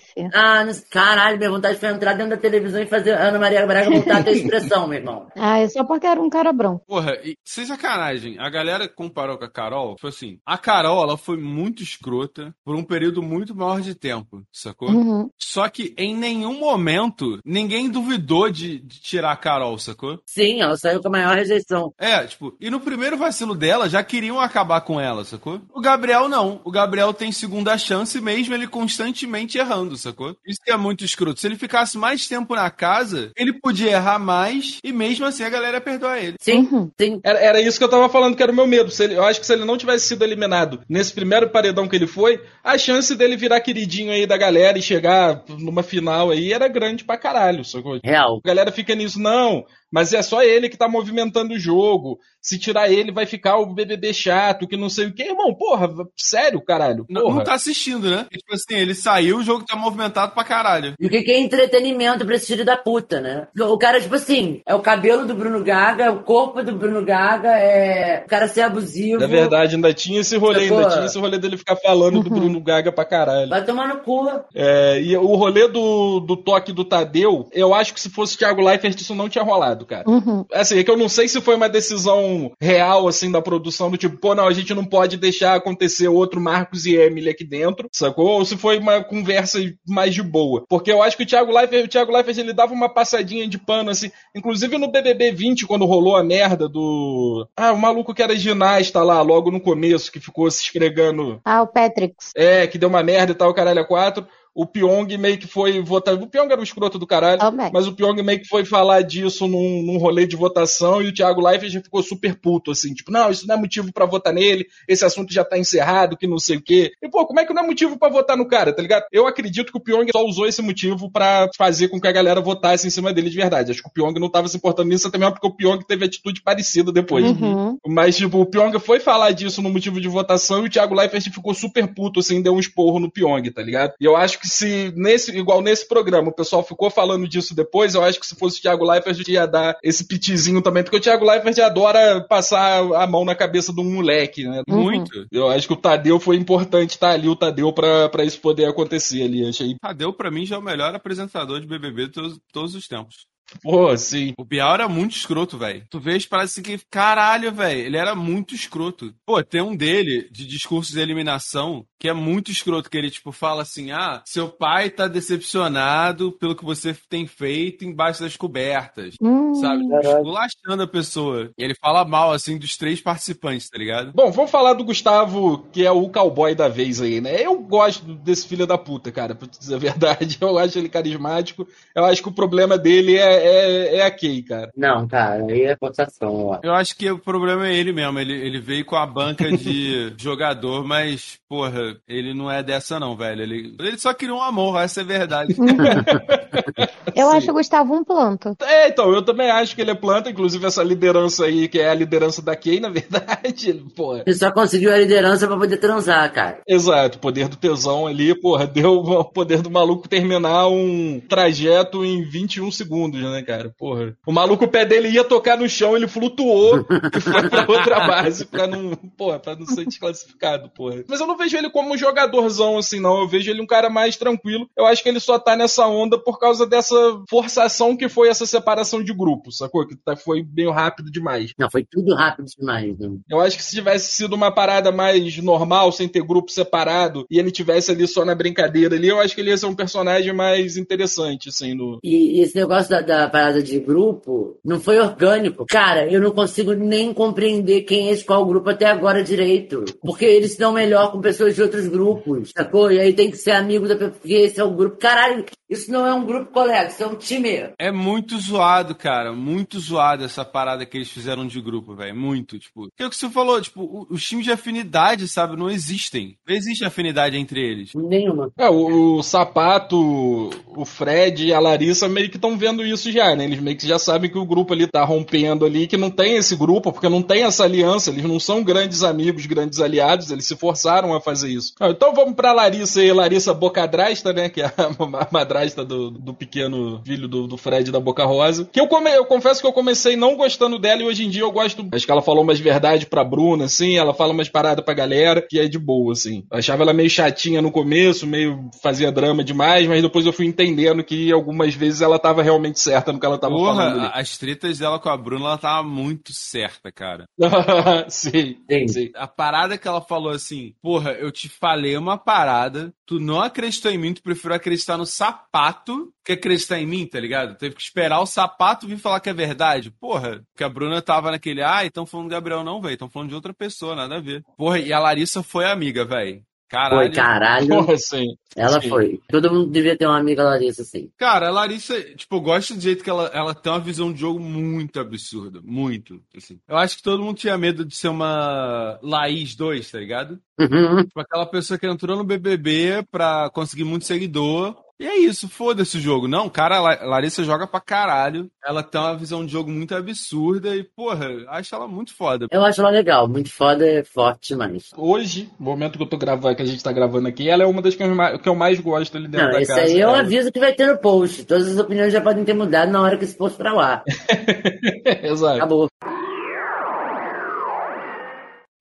não- caralho, minha vontade foi entrar dentro da televisão e fazer Ana Maria Braga voltar a ter expressão, meu irmão. Ah, é só porque era um cara branco. Porra, e sem sacanagem, a galera comparou com a Carol, foi assim, a Carol, ela foi muito escrota por um período muito maior de tempo, sacou? Uhum. Só que em nenhum momento ninguém duvidou de, de tirar a Carol, sacou? Sim, ela saiu com a maior rejeição. É, tipo, e no primeiro vacilo dela já queriam acabar com ela, sacou? O Gabriel não. O Gabriel tem segunda chance mesmo ele constantemente errando, sacou? Isso que é muito escroto. Se ele ficasse mais tempo na casa, ele podia errar mais e mesmo assim a galera ia perdoar ele. Sim, Uhum. sim. Era, era isso que eu tava falando, que era o meu medo. Se ele- eu acho que se ele não tivesse sido eliminado nesse primeiro paredão que ele foi, a chance dele virar queridinho aí da galera e chegar numa final aí era grande pra caralho, sacou? Real. A galera fica nisso, não, mas é só ele que tá movimentando o jogo. Se tirar ele, vai ficar o BBB chato, que não sei o que. Irmão, porra, sério, caralho. Não, Porra. não tá assistindo, né? Tipo assim, ele saiu, o jogo tá movimentado pra caralho. E o que que é entretenimento pra esse filho da puta, né? O cara, tipo assim, é o cabelo do Bruno Gaga, é o corpo do Bruno Gaga, é o cara ser abusivo. É verdade, ainda tinha esse rolê, ainda tinha esse rolê dele ficar falando do Bruno Gaga pra caralho. Vai tomar no cu. É, e o rolê do, do toque do Tadeu, eu acho que se fosse o Thiago Leifert isso não tinha rolado, cara. Uhum. Assim, é que eu não sei se foi uma decisão real, assim, da produção, do tipo, pô, não, a gente não pode deixar acontecer outro Marcos e Emily aqui dentro, sacou? Ou se foi uma conversa mais de boa. Porque eu acho que o Thiago Leifert, o Thiago Leifert, ele dava uma passadinha de pano, assim, inclusive no BBB 20, quando rolou a merda do... Ah, o maluco que era ginasta lá, logo no começo, que ficou se esfregando Ah, o Patrix. é, que deu uma merda e tal, caralho, a quatro. O Pyong meio que foi votar. O Pyong era um escroto do caralho, Também. mas o Pyong meio que foi falar disso num, num rolê de votação e o Thiago Leifert ficou super puto, assim, tipo, não, isso não é motivo pra votar nele, esse assunto já tá encerrado, que não sei o quê. E, pô, como é que não é motivo pra votar no cara, tá ligado? Eu acredito que o Pyong só usou esse motivo pra fazer com que a galera votasse em cima dele de verdade. Acho que o Pyong não tava se importando nisso, até mesmo porque o Pyong teve atitude parecida depois. Uhum. Mas, tipo, o Pyong foi falar disso no motivo de votação e o Thiago Leifert ficou super puto, assim, deu um esporro no Pyong, tá ligado? E eu acho que se, nesse, igual nesse programa, o pessoal ficou falando disso depois, eu acho que se fosse o Thiago Leifert, ia dar esse pitizinho também, porque o Thiago Leifert adora passar a mão na cabeça de um moleque, né? Uhum. Muito. Eu acho que o Tadeu foi importante estar ali, o Tadeu, pra, pra isso poder acontecer ali. Achei, Tadeu, pra mim, já é o melhor apresentador de BBB de todos, todos os tempos. pô, assim. O Bial era muito escroto, velho. Tu vês, parece que, caralho, velho, ele era muito escroto. Pô, tem um dele, de discurso de eliminação, que é muito escroto, que ele, tipo, fala assim, ah, seu pai tá decepcionado pelo que você tem feito embaixo das cobertas. Hum. Sabe? Tipo. Esculachando a pessoa. E ele fala mal, assim, dos três participantes, tá ligado? Bom, vamos falar do Gustavo, que é o cowboy da vez aí, né? Eu gosto desse filho da puta, cara, pra dizer a verdade. Eu acho ele carismático. Eu acho que o problema dele é, é, é a Kay, cara. Não, cara, aí é forçação, ó. Eu acho que o problema é ele mesmo. Ele, ele veio com a banca de jogador, mas, porra, ele não é dessa não, velho. Ele, ele só queria um amor, essa é verdade. Eu Sim. acho o Gustavo um planto. É, então, eu também acho que ele é planta, inclusive essa liderança aí, que é a liderança da Kay, na verdade, ele, porra. Ele só conseguiu a liderança pra poder transar, cara. Exato, o poder do tesão ali, porra, deu o poder do maluco terminar um trajeto em 21 segundos, né, cara? Porra. O maluco, o pé dele ia tocar no chão, ele flutuou e foi pra outra base pra não, porra, pra não ser desclassificado, porra. Mas eu não vejo ele como um jogadorzão assim, não. Eu vejo ele um cara mais tranquilo. Eu acho que ele só tá nessa onda por causa dessa forçação que foi essa separação de grupo, sacou? Que tá- foi meio rápido demais. Não, foi tudo rápido demais. Né? Eu acho que se tivesse sido uma parada mais normal, sem ter grupo separado, e ele tivesse ali só na brincadeira ali, eu acho que ele ia ser um personagem mais interessante, assim, no. E, e esse negócio da, da parada de grupo não foi orgânico. Cara, eu não consigo nem compreender quem é de qual grupo até agora direito. Porque eles dão melhor com pessoas de outros grupos, sacou? E aí tem que ser amigo da pessoa, porque esse é o grupo. Caralho, isso não é um grupo, colega, isso é um time. É muito zoado, cara. Muito zoado essa parada que eles fizeram de grupo, velho. Muito, tipo. Que é o que você falou, tipo, os times de afinidade, sabe, não existem. Não existe afinidade entre eles. Nenhuma. É, o, o Sapato, o Fred e a Larissa meio que estão vendo isso já, né? Eles meio que já sabem que o grupo ali tá rompendo ali, que não tem esse grupo, porque não tem essa aliança, eles não são grandes amigos, grandes aliados, eles se forçaram a fazer isso. Ah, então vamos pra Larissa e Larissa Bocadrasta, né? Que é a madrasta do, do pequeno filho do, do Fred da Boca Rosa. Que eu, come, eu confesso que eu comecei não gostando dela e hoje em dia eu gosto. Acho que ela falou umas verdades pra Bruna, assim, ela fala umas paradas pra galera, que é de boa, assim. Eu achava ela meio chatinha no começo, meio fazia drama demais, mas depois eu fui entendendo que algumas vezes ela tava realmente certa no que ela tava falando Porra, ali. a- as tretas dela com a Bruna, ela tava muito certa, cara. sim, Sim. sim. A parada que ela falou assim, porra, eu te te falei uma parada, tu não acreditou em mim, tu preferiu acreditar no sapato que acreditar em mim, tá ligado? Teve que esperar o sapato vir falar que é verdade. Porra, que a Bruna tava naquele, ah, então falando do Gabriel não, velho, estão falando de outra pessoa, nada a ver. Porra, e a Larissa foi amiga, velho. Caralho. Foi, caralho. Porra, sim. Ela Sim. foi. Todo mundo devia ter uma amiga Larissa, assim. Cara, a Larissa, tipo, eu gosto do jeito que ela, ela tem uma visão de jogo muito absurda. Muito. Assim. Eu acho que todo mundo tinha medo de ser uma Laís 2, tá ligado? Uhum. Tipo, aquela pessoa que entrou no BBB pra conseguir muito seguidor. E é isso, foda-se o jogo. Não, cara, a La- Larissa joga pra caralho. Ela tem uma visão de jogo muito absurda e, porra, acho ela muito foda. Eu acho ela legal. Muito foda, é forte demais. Hoje, no momento que eu tô gravando, que a gente tá gravando aqui, ela é uma das que eu mais, que eu mais gosto ali dentro Não, da isso casa. aí eu Ela- aviso que vai ter no post. Todas as opiniões já podem ter mudado na hora que esse post pra lá. Exato. Acabou.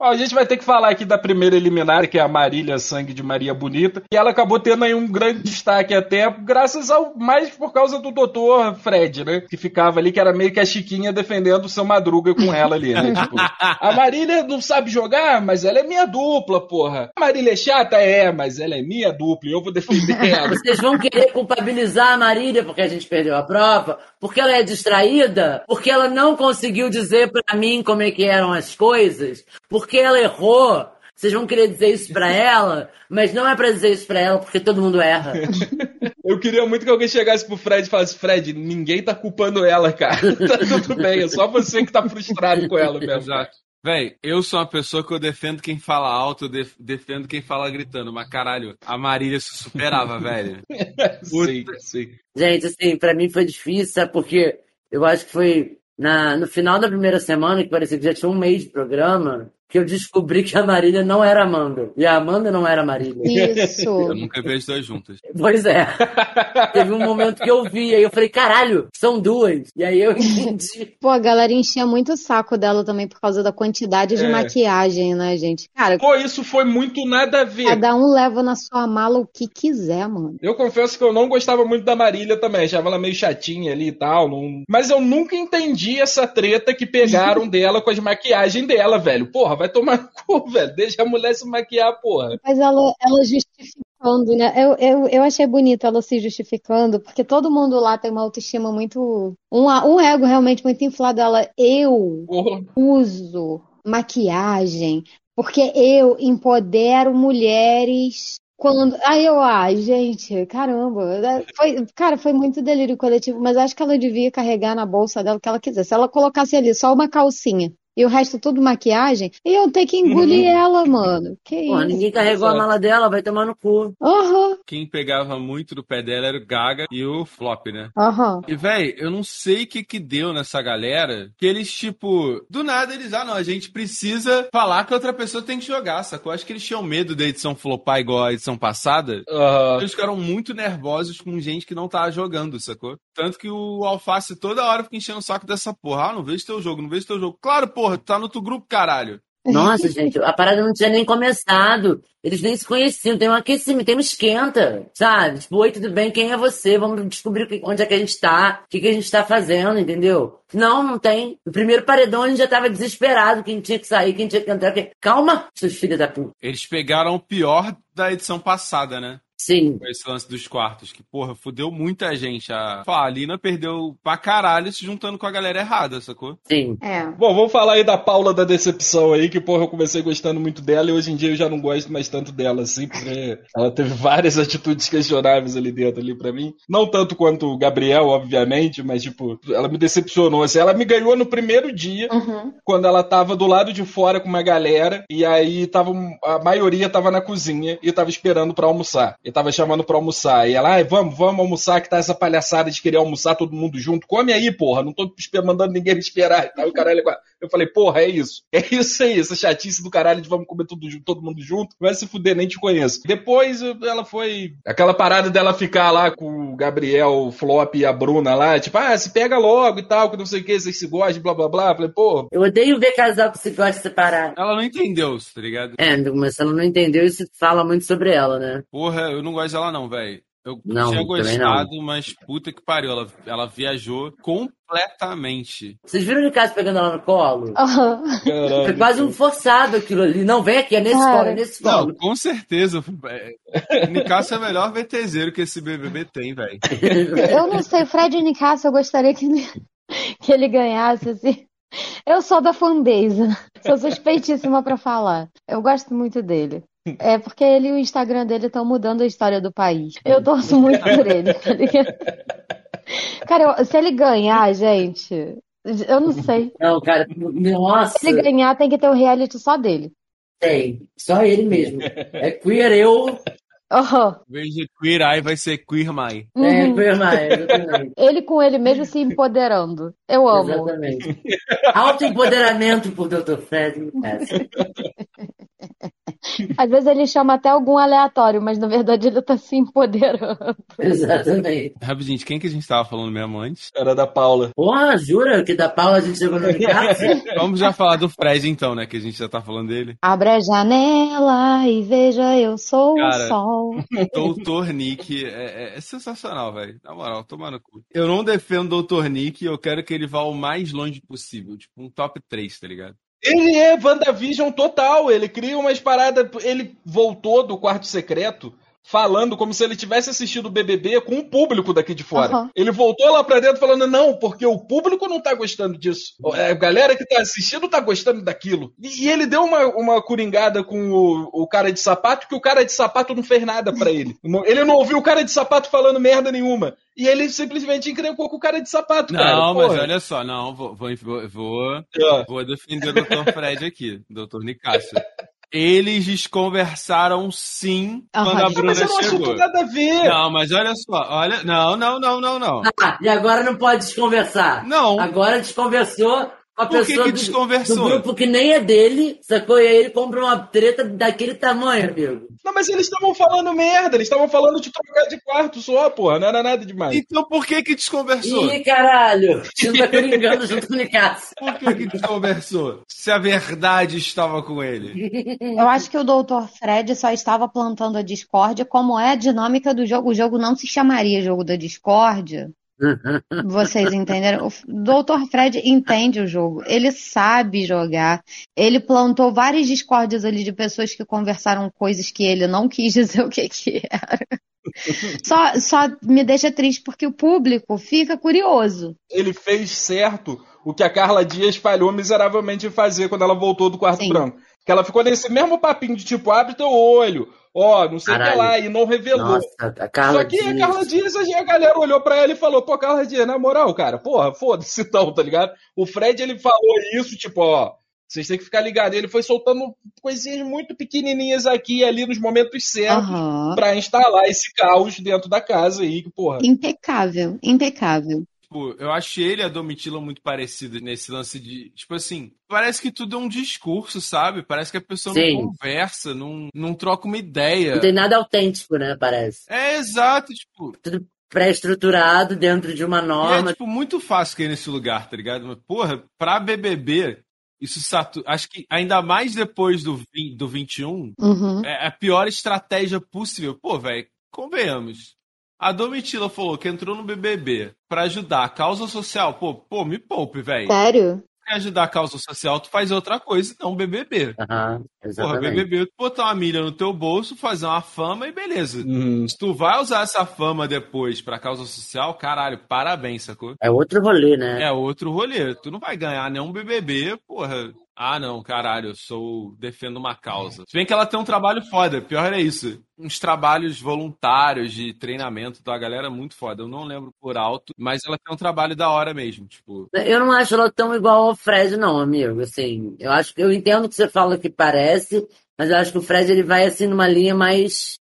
Ó, a gente vai ter que falar aqui da primeira eliminária, que é a Marília Sangue de Maria Bonita, e ela acabou tendo aí um grande destaque até, graças ao mais por causa do doutor Fred, né? Que ficava ali, que era meio que a Chiquinha defendendo o seu Madruga com ela ali, né? Tipo, a Marília não sabe jogar, mas ela é minha dupla, porra. A Marília é chata? É, mas ela é minha dupla e eu vou defender ela. Vocês vão querer culpabilizar a Marília porque a gente perdeu a prova? Porque ela é distraída? Porque ela não conseguiu dizer pra mim como é que eram as coisas? Porque ela errou? Vocês vão querer dizer isso pra ela? Mas não é pra dizer isso pra ela porque todo mundo erra. Eu queria muito que alguém chegasse pro Fred e falasse, Fred, ninguém tá culpando ela, cara. tá tudo bem, é só você que tá frustrado com ela mesmo. Exato. Véi, eu sou uma pessoa que eu defendo quem fala alto, eu def- defendo quem fala gritando, mas caralho, a Marília se superava, velho. sim, sim. Gente, assim, pra mim foi difícil, sabe? Porque eu acho que foi na, no final da primeira semana, que parecia que já tinha um mês de programa, que eu descobri que a Marília não era Amanda. E a Amanda não era a Marília. Isso. Eu nunca vi as duas juntas. Pois é. Teve um momento que eu vi, aí eu falei, caralho, são duas. E aí eu entendi. Pô, a galera enchia muito o saco dela também por causa da quantidade de É. maquiagem, né, gente? Cara, Pô, isso foi muito nada a ver. cada um leva na sua mala o que quiser, mano. Eu confesso que eu não gostava muito da Marília também, achava ela meio chatinha ali e tal. não- Mas eu nunca entendi essa treta que pegaram dela com as maquiagens dela, velho. Porra, vai tomar no cu, velho. Deixa a mulher se maquiar, porra. Mas ela, ela justificando, né? Eu, eu, eu achei bonito ela se justificando, porque todo mundo lá tem uma autoestima muito. Um, um ego realmente muito inflado. Ela, eu Porra. uso maquiagem porque eu empodero mulheres. Quando. Aí eu, ai, gente, caramba. Foi, cara, foi muito delírio coletivo, mas acho que ela devia carregar na bolsa dela o que ela quisesse. Se ela colocasse ali só uma calcinha e o resto tudo maquiagem, eu ter que engolir ela, mano. Que Porra, isso? ninguém carregou a mala dela, vai tomar no cu. Aham, Quem pegava muito do pé dela era o Gaga e o Flop, né? aham. E, véi, eu não sei o que que deu nessa galera, que eles, tipo, do nada eles, ah, não, a gente precisa falar que outra pessoa tem que jogar, sacou? Acho que eles tinham medo da edição flopar igual a edição passada. Aham. Eles ficaram muito nervosos com gente que não tava jogando, sacou? Tanto que o Alface toda hora fica enchendo o saco dessa porra. Ah, não vejo teu jogo, não vejo teu jogo. Claro, porra, tu tá no outro grupo, caralho. Nossa, gente, a parada não tinha nem começado. Eles nem se conheciam. Tem um aquecimento, tem um esquenta, sabe? Tipo, oi, tudo bem? Quem é você? Vamos descobrir onde é que a gente tá, o que, que a gente tá fazendo, entendeu? Não, não tem. No primeiro paredão a gente já tava desesperado. Quem tinha que sair, quem tinha que entrar. Quem... Calma, seus filhos da puta. Eles pegaram o pior da edição passada, né? Sim. Com esse lance dos quartos, que, porra, fudeu muita gente. A, a Alina perdeu pra caralho se juntando com a galera errada, sacou? Sim. É. Bom, vamos falar aí da Paula da Decepção aí, que, porra, eu comecei gostando muito dela e hoje em dia eu já não gosto mais tanto dela, assim, porque ela teve várias atitudes questionáveis ali dentro, ali pra mim. Não tanto quanto o Gabriel, obviamente, mas, tipo, ela me decepcionou, assim. Ela me ganhou no primeiro dia, Uhum. quando ela tava do lado de fora com uma galera, e aí tava, a maioria tava na cozinha e tava esperando pra almoçar. E tava chamando pra almoçar. E ela, ai, vamos, vamos almoçar, que tá essa palhaçada de querer almoçar todo mundo junto. Come aí, porra, não tô mandando ninguém me esperar. E tal, e o caralho, eu falei, porra, é isso. É isso aí, essa chatice do caralho de vamos comer tudo, todo mundo junto. Vai se fuder, nem te conheço. Depois eu- ela foi. Aquela parada dela ficar lá com o Gabriel, o Flop e a Bruna lá, tipo, ah, se pega logo e tal, que não sei o que, vocês se gostam, blá blá blá. Falei, pô, Eu odeio ver casal que se gosta de separar. Ela não entendeu, tá ligado? É, mas se ela não entendeu, isso fala muito sobre ela, né? Porra, eu não gosto dela não, velho. Eu Não, tinha também gostado, mas puta que pariu. Ela, ela viajou completamente. Vocês viram o Nicasso pegando ela no colo? Caralho. Foi quase um forçado aquilo ali. Não, vem aqui, é nesse Cara. colo, é nesse Não, colo. com certeza. É, Nicasso é o melhor VTZero que esse BBB tem, velho. Eu não sei, Fred Nicasso, eu gostaria que ele, que ele ganhasse, assim. Eu sou da fanbase, sou suspeitíssima pra falar. Eu gosto muito dele. É porque ele e o Instagram dele estão mudando a história do país. Eu torço muito por ele, tá ligado? Cara, eu- se ele ganhar, gente, eu não sei. Não, cara, nossa, Se ele ganhar, tem que ter um reality só dele. tem. Só ele mesmo. É queer eu, vez de Queer Eye, vai ser Queer Mai. é Uhum. queer mais, exatamente. Ele com ele mesmo se empoderando. Eu amo. Exatamente. Autoempoderamento por Dr. Fred. Às vezes ele chama até algum aleatório, mas na verdade ele tá se empoderando. Exatamente. Rapidinho, quem que a gente tava falando mesmo antes? Era da Paula. Porra, jura que da Paula a gente chegou no? Vamos já falar do Fred então, né? Que a gente já tá falando dele. Abre a janela e veja, eu sou Cara. o sol. Doutor Nick é, é- é sensacional, velho. Na moral, toma no cu. Eu não defendo o Doutor Nick, eu quero que ele vá o mais longe possível. Tipo, um top 3, tá ligado? Ele é WandaVision total. Ele cria umas paradas. Ele voltou do quarto secreto falando como se ele tivesse assistido o BBB com o público daqui de fora. Aham. Ele voltou lá pra dentro falando: não, porque o público não tá gostando disso. É, A galera que tá assistindo tá gostando daquilo. E, e ele deu uma, uma coringada com o, o cara de sapato, que o cara de sapato não fez nada pra ele. Não- Ele não ouviu o cara de sapato falando merda nenhuma. E ele simplesmente encrencou com o cara de sapato, cara. Não, mas Porra. olha só, não, vou, vou, vou, vou, vou defender o Dr. Fred aqui, Dr. Nicásio. Eles desconversaram sim Ah, quando a mas Bruna Mas eu não chegou. nada a ver. Não, mas olha só, olha. Não, não, não, não, não. Ah, e agora não pode desconversar. Não. Agora desconversou com a Por que pessoa que do- desconversou? do grupo que nem é dele, sacou? E aí ele compra uma treta daquele tamanho, amigo. Não, mas eles estavam falando merda, eles estavam falando de trocar de quarto só, porra, não era nada demais. Então por que que desconversou? Ih, caralho! Você não tá coringando junto com o Nicasso. Por que que desconversou? Se a verdade estava com ele. Eu acho que o Dr. Fred só estava plantando a discórdia, como é a dinâmica do jogo. O jogo não se chamaria jogo da discórdia. Vocês entenderam? O Dr. Fred entende o jogo, ele sabe jogar. Ele plantou várias discórdias ali de pessoas que conversaram coisas que ele não quis dizer o que que era. Só, só me deixa triste porque o público fica curioso. Ele fez certo o que a Carla Dias falhou miseravelmente em fazer quando ela voltou do quarto Sim. branco. Que ela ficou nesse mesmo papinho de tipo, abre teu olho, ó, não sei o que lá, e não revelou. Nossa, a Carla Só que a Dias. Carla Dias, a galera olhou pra ela e falou, pô, Carla Dias, na moral, cara, porra, foda-se então, tá ligado? O Fred, ele falou isso, tipo, ó, vocês têm que ficar ligados. Ele foi soltando coisinhas muito pequenininhas aqui e ali nos momentos certos Aham. pra instalar esse caos dentro da casa aí, que, porra. Impecável, impecável. Tipo, eu achei ele e a Domitila muito parecidos nesse lance de. Tipo assim, parece que tudo é um discurso, sabe? Parece que a pessoa Sim. não conversa, não, não troca uma ideia. Não tem nada autêntico, né? Parece. É exato, tipo. Tudo pré-estruturado dentro de uma E é, norma. tipo, muito fácil cair nesse lugar, tá ligado? Mas, porra, pra BBB, isso satura. Acho que ainda mais depois do, 20, do 21, Uhum. é a pior estratégia possível. Pô, velho, convenhamos. A Domitila falou que entrou no BBB pra ajudar a causa social. Pô, pô, me poupe, velho. Sério? Quer ajudar a causa social, tu faz outra coisa, não BBB. Aham, Porra, exatamente. BBB, tu botar uma milha no teu bolso, fazer uma fama e beleza. Uhum. Se tu vai usar essa fama depois pra causa social, caralho, parabéns, sacou? É outro rolê, né? É outro rolê. Tu não vai ganhar nenhum BBB, porra. Ah, não, caralho, eu sou. defendo uma causa. Se bem que ela tem um trabalho foda, pior é isso. Uns trabalhos voluntários de treinamento da galera muito foda. Eu não lembro por alto, mas ela tem um trabalho da hora mesmo. Tipo, Eu não acho ela tão igual ao Fred, não, amigo. Assim, eu acho que eu entendo que você fala que parece, mas eu acho que o Fred ele vai assim numa linha mais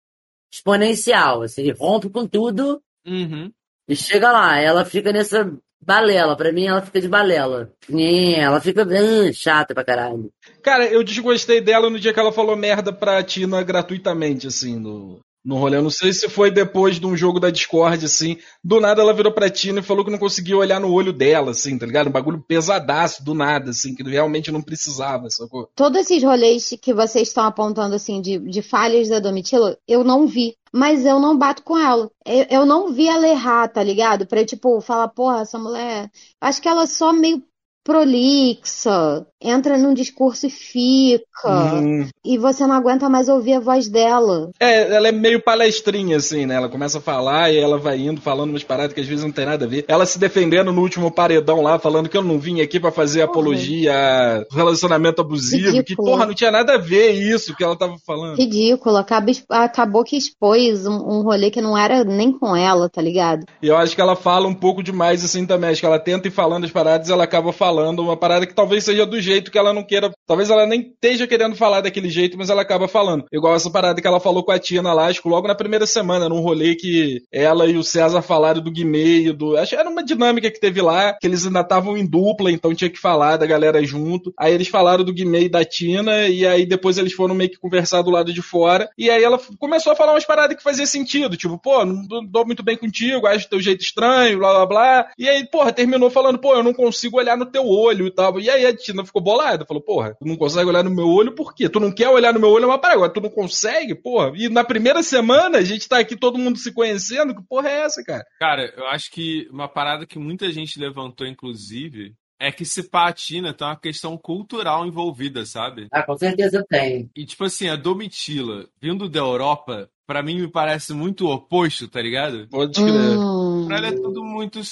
exponencial. Assim, ele rompe com tudo uhum. e chega lá. Ela fica nessa balela. Pra mim, ela fica de balela. É, Ela fica ah, chata pra caralho. Cara, eu desgostei dela no dia que ela falou merda pra Tina gratuitamente, assim, no... No rolê, eu não sei se foi depois de um jogo da Discord, assim. Do nada ela virou pra Tina e falou que não conseguia olhar no olho dela, assim, tá ligado? Um bagulho pesadaço, do nada, assim, que realmente não precisava, sacou? Todos esses rolês que vocês estão apontando, assim, de, de falhas da Domitila, eu não vi. Mas eu não bato com ela. Eu, eu não vi ela errar, tá ligado? Pra, tipo, falar, porra, essa mulher. Acho que ela só meio prolixa, entra num discurso e fica. Hum. E você não aguenta mais ouvir a voz dela. É, ela é meio palestrinha, assim, né? Ela começa a falar e ela vai indo, falando umas paradas que às vezes não tem nada a ver. Ela se defendendo no último paredão lá, falando que eu não vim aqui pra fazer Porra. apologia a relacionamento abusivo. Que, Ridículo. porra, não tinha nada a ver isso que ela tava falando. Ridículo. Acaba, acabou que expôs um, um rolê que não era nem com ela, tá ligado? E eu acho que ela fala um pouco demais assim também. Acho que ela tenta ir falando as paradas e ela acaba falando uma parada que talvez seja do jeito que ela não queira. Talvez ela nem esteja querendo falar daquele jeito, mas ela acaba falando. Igual essa parada que ela falou com a lá, acho que logo na primeira semana, num rolê que ela e o César falaram do Guimê e do. Acho que era uma dinâmica que teve lá, que eles ainda estavam em dupla, então tinha que falar da galera junto. Aí eles falaram do Guimê e da Tina, e aí depois eles foram meio que conversar do lado de fora. E aí ela começou a falar umas paradas que fazia sentido, tipo, pô, não dou muito bem contigo, acho teu jeito estranho, blá blá blá. E aí, porra, terminou falando, pô, eu não consigo olhar no teu olho e tal. E aí a Tina ficou bolada, falou, porra, tu não consegue olhar no meu olho por quê? Tu não quer olhar no meu olho, mas para agora, tu não consegue, porra. E na primeira semana a gente tá aqui todo mundo se conhecendo, que porra é essa, cara? Cara, eu acho que uma parada que muita gente levantou, inclusive, é que se pá a Tina tem uma questão cultural envolvida, sabe? Ah, com certeza tem. E tipo assim, a Domitila, vindo da Europa, pra mim me parece muito o oposto, tá ligado? Pode crer. Hum. Pra ela é tudo muito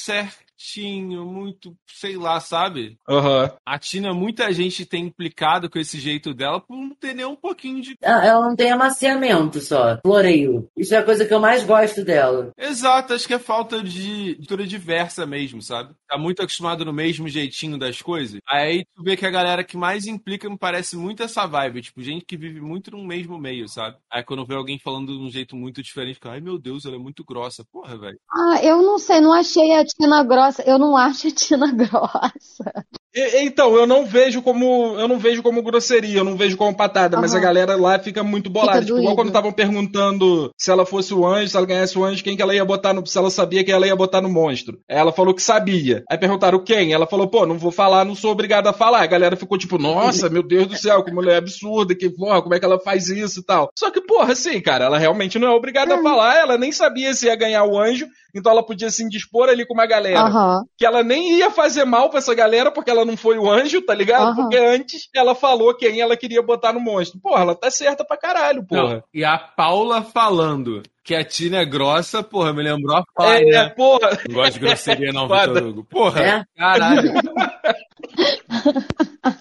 certinho, muito, sei lá, sabe? Aham. A Tina, muita gente tem implicado com esse jeito dela por não ter nem um pouquinho de. Ela não tem amaciamento só, floreio. Isso é a coisa que eu mais gosto dela. Exato, acho que é falta de cultura diversa mesmo, sabe? Tá muito acostumado no mesmo jeitinho das coisas. Aí tu vê que a galera que mais implica me parece muito essa vibe, tipo, gente que vive muito no mesmo meio, sabe? Aí quando vê alguém falando de um jeito muito diferente, fica, ai meu Deus, ela é muito grossa. Porra, velho. Ah, eu não sei, não achei a Tina grossa. Eu não acho a Tina grossa. Então, eu não vejo como eu não vejo como grosseria, eu não vejo como patada, mas a galera lá fica muito bolada. Fica Tipo, igual quando estavam perguntando se ela fosse o anjo, se ela ganhasse o anjo, quem que ela ia botar no. Se ela sabia que ela ia botar no monstro. Aí ela falou que sabia. Aí perguntaram quem? Ela falou, pô, não vou falar, não sou obrigada a falar. A galera ficou tipo, nossa, meu Deus do céu, que mulher absurda, que porra, como é que ela faz isso e tal. Só que, porra, assim, cara, ela realmente não é obrigada a falar, ela nem sabia se ia ganhar o anjo, então ela podia se indispor ali com uma galera Aham. que ela nem ia fazer mal pra essa galera porque ela não foi o anjo, tá ligado? Aham. Porque antes ela falou quem ela queria botar no monstro. Porra, ela tá certa pra caralho, porra. Não, e a Paula falando que a Tina é grossa, porra, me lembrou a É, Paula. porra. Não gosto de grosseria, não. Vitor Hugo. Porra, É? caralho.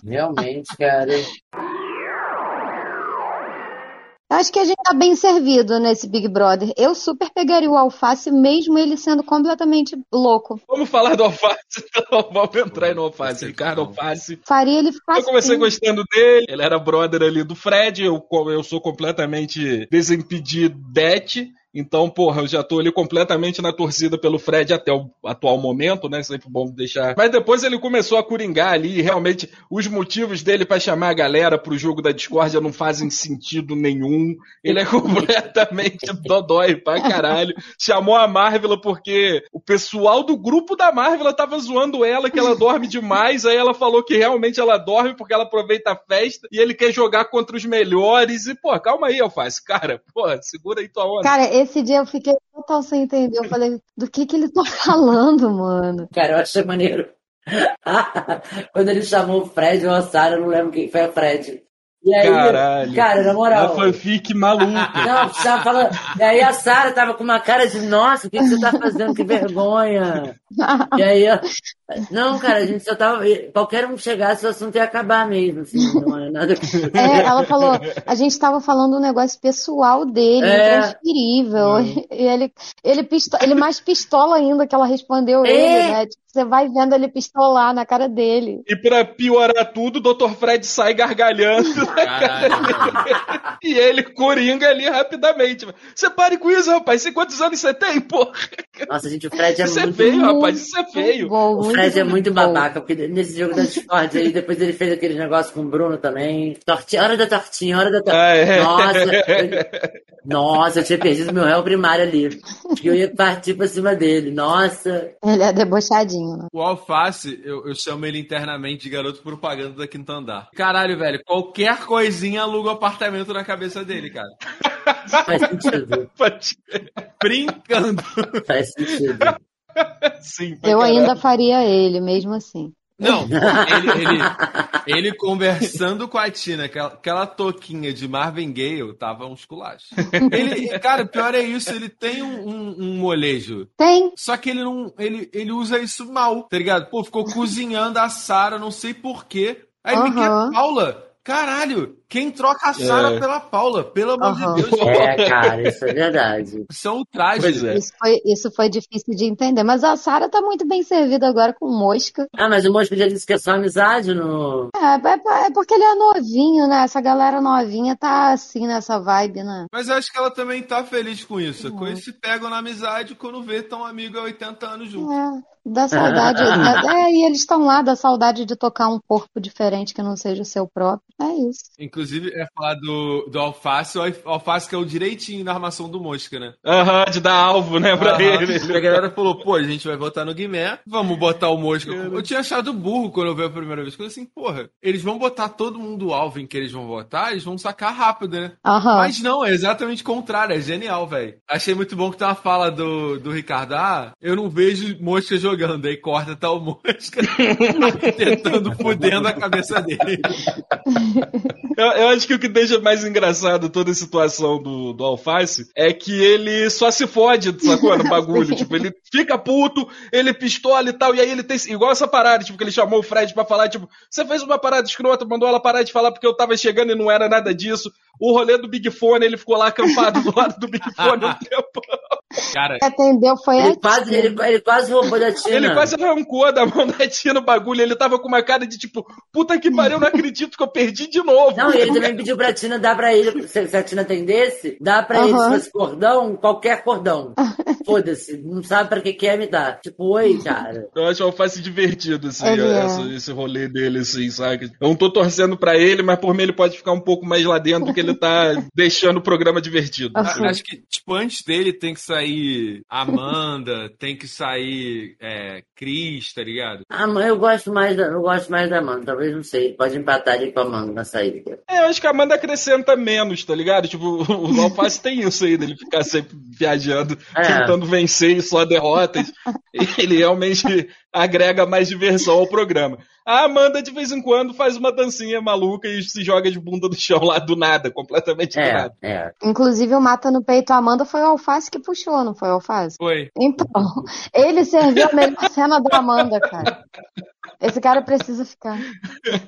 Realmente, cara. Acho que a gente tá bem servido nesse Big Brother. Eu super pegaria o alface, mesmo ele sendo completamente louco. Vamos falar do Alface, então. Vamos entrar aí no Alface. Ricardo Alface. Faria ele ficar Eu comecei assim. gostando dele, ele era brother ali do Fred, eu, eu sou completamente desimpedidete, então, porra, eu já tô ali completamente na torcida pelo Fred até o atual momento, né? Sempre bom deixar. Mas depois ele começou a coringar ali, e realmente os motivos dele pra chamar a galera pro jogo da discórdia não fazem sentido nenhum. Ele é completamente dodói pra caralho. Chamou a Marvel porque o pessoal do grupo da Marvel tava zoando ela que ela dorme demais, aí ela falou que realmente ela dorme porque ela aproveita a festa e ele quer jogar contra os melhores. E, pô, calma aí, Alface, cara, pô, segura aí tua onda. Cara, esse dia eu fiquei total sem entender. Eu falei, do que que ele tá falando, mano? Cara, eu achei maneiro. Quando ele chamou o Fred ou a Sarah, eu não lembro quem foi a Fred. E aí, Caralho. cara, na Uma moral. fanfic maluca. Não, tava falando. E aí a Sara tava com uma cara de, nossa, o que, que você tá fazendo? Que vergonha. E aí, eu- não, cara, a gente só tava. Qualquer um que chegasse, o assunto ia acabar mesmo, assim, não é nada. É, ela falou, a gente tava falando um negócio pessoal dele, É. intransferível. E ele, ele, pisto- ele mais pistola ainda que ela respondeu ele, É. né? Tipo você vai vendo ele pistolar na cara dele. E pra piorar tudo, o Dr. Fred sai gargalhando na cara dele. E ele coringa ali rapidamente. Você pare com isso, rapaz. Você quantos anos você tem, porra? Nossa, gente, o Fred é Isso é muito. feio, rapaz. Isso é feio. Bom, O Fred é muito bom. babaca, porque nesse jogo da Discord aí, depois ele fez aquele negócio com o Bruno também. Tortinha, hora da tortinha, hora da tortinha. Ah, é. Nossa, eu- nossa, eu tinha perdido meu réu primário ali. Que eu ia partir pra cima dele. Nossa. Ele é debochadinho, né? O Alface, eu, eu chamo ele internamente de garoto propaganda da quinta andar. Caralho, velho, qualquer coisinha aluga o apartamento na cabeça dele, cara. Faz sentido. Brincando. Faz sentido. Sim, Eu caralho. ainda faria ele, mesmo assim. Não, ele, ele, ele conversando com a Tina, aquela, aquela toquinha de Marvin Gaye, tava um esculacho. Ele, cara, o pior é isso, ele tem um, um- um molejo. Tem. Só que ele não. Ele, ele usa isso mal, tá ligado? Pô, ficou cozinhando a Sara, não sei porquê. Aí ele me quer. Paula. Caralho, quem troca a Sara É. pela Paula? Pelo amor Aham. de Deus. É, cara, isso é verdade. São ultrajes. Pois é. Isso foi, isso foi difícil de entender. Mas a Sarah tá muito bem servida agora com mosca. Ah, mas o Mosca já disse que é só amizade no. É, é, é porque ele é novinho, né? Essa galera novinha tá assim nessa vibe, né? Mas eu acho que ela também tá feliz com isso. Com eles se pegam na amizade quando vê tão amigo há 80 anos juntos. É, dá saudade. dá- é, e eles estão lá, dá saudade de tocar um corpo diferente que não seja o seu próprio. É isso. Inclusive, é falar do, do Alface, o Alface que é o direitinho na armação do Mosca, né? Aham, de dar alvo, né, pra Aham. ele. A galera falou, pô, a gente vai votar no Guimé, vamos botar o Mosca. Eu tinha achado burro quando eu vi a primeira vez. Quando assim, porra, eles vão botar todo mundo alvo em que eles vão votar, eles vão sacar rápido, né? Aham. Mas não, é exatamente o contrário, é genial, velho. Achei muito bom que tem uma fala do, do Ricardo, ah, eu não vejo Mosca jogando, aí corta tá o Mosca tentando fudendo a cabeça dele. Eu, eu acho que o que deixa mais engraçado toda a situação do, do Alface é que ele só se fode, sacou? No bagulho. tipo, ele fica puto, ele pistola e tal, e aí ele tem. Igual essa parada, tipo, que ele chamou o Fred pra falar, tipo, você fez uma parada escrota, mandou ela parar de falar porque eu tava chegando e não era nada disso. O rolê do Big Fone, ele ficou lá acampado do lado do Big Fone um tempo. Cara, atendeu foi Ele quase, ele, ele quase roubou da Tina. Ele quase arrancou da mão da tia no bagulho. Ele tava com uma cara de tipo, puta que pariu, eu não acredito que eu perdi de novo. Não, e ele também pediu pra Tina dar pra ele, se, se a Tina atendesse, dá pra ele, se fosse cordão, qualquer cordão. Foda-se, não sabe pra que quer me dar. Tipo, oi, cara. Eu acho o Alface divertido, assim, é. essa- esse rolê dele, assim, sabe? Eu não tô torcendo pra ele, mas por mim ele pode ficar um pouco mais lá dentro do que ele tá deixando o programa divertido. Assim. Acho que, tipo, antes dele tem que sair Amanda, tem que sair é, Cris, tá ligado? Ah, mas eu gosto mais da, eu gosto mais da Amanda, talvez não sei. Pode empatar ali com a Amanda na saída. É, eu acho que a Amanda acrescenta menos, tá ligado? Tipo, o Alface tem isso aí, dele ficar sempre viajando, É. tentando vencer e só derrotas. ele realmente agrega mais diversão ao programa. A Amanda, de vez em quando, faz uma dancinha maluca e se joga de bunda do chão lá do nada, completamente do É, nada. é. Inclusive, o Mata no Peito Amanda foi o Alface que puxou, não foi o Alface? Foi. Então, ele serviu a melhor cena da Amanda, cara. Esse cara precisa ficar.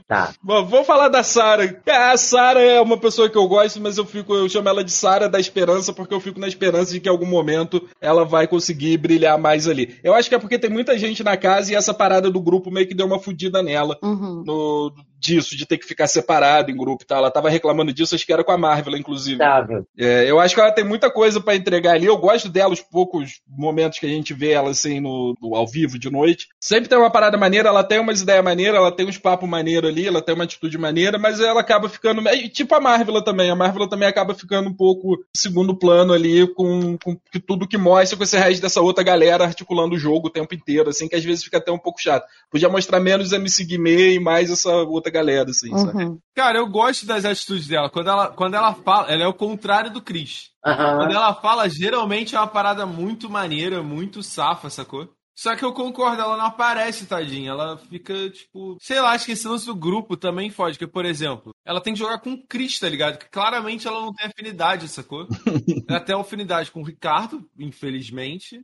Tá. Bom, vou falar da Sara. A Sara é uma pessoa que eu gosto, mas eu fico, eu chamo ela de Sara da Esperança porque eu fico na esperança de que em algum momento ela vai conseguir brilhar mais ali. Eu acho que é porque tem muita gente na casa e essa parada do grupo meio que deu uma fudida nela. Uhum. No, disso, de ter que ficar separado em grupo e tal. Ela tava reclamando disso, acho que era com a Marvel, inclusive. Tava. É, eu acho que ela tem muita coisa pra entregar ali. Eu gosto dela, os poucos momentos que a gente vê ela assim no, no- ao vivo de noite. Sempre tem uma parada maneira, ela tem umas ideias maneiras, ela tem uns papos maneiros ali, ela tem uma atitude maneira, mas ela acaba ficando. Tipo a Marvel também. A Marvel também acaba ficando um pouco segundo plano ali, com, com tudo que mostra com esse resto dessa outra galera articulando o jogo o tempo inteiro, assim, que às vezes fica até um pouco chato. Podia mostrar menos MC Guimê e mais essa outra galera, assim, sabe? Uhum. Cara, eu gosto das atitudes dela. Quando ela, quando ela fala, ela é o contrário do Chris. Aham. Quando ela fala, geralmente é uma parada muito maneira, muito safa, sacou? Só que eu concordo, ela não aparece, tadinha. Ela fica, tipo. Sei lá, acho que esse lance do grupo também fode. Porque, por exemplo, ela tem que jogar com o Chris, tá ligado? Que claramente ela não tem afinidade, sacou? ela tem afinidade com o Ricardo, infelizmente.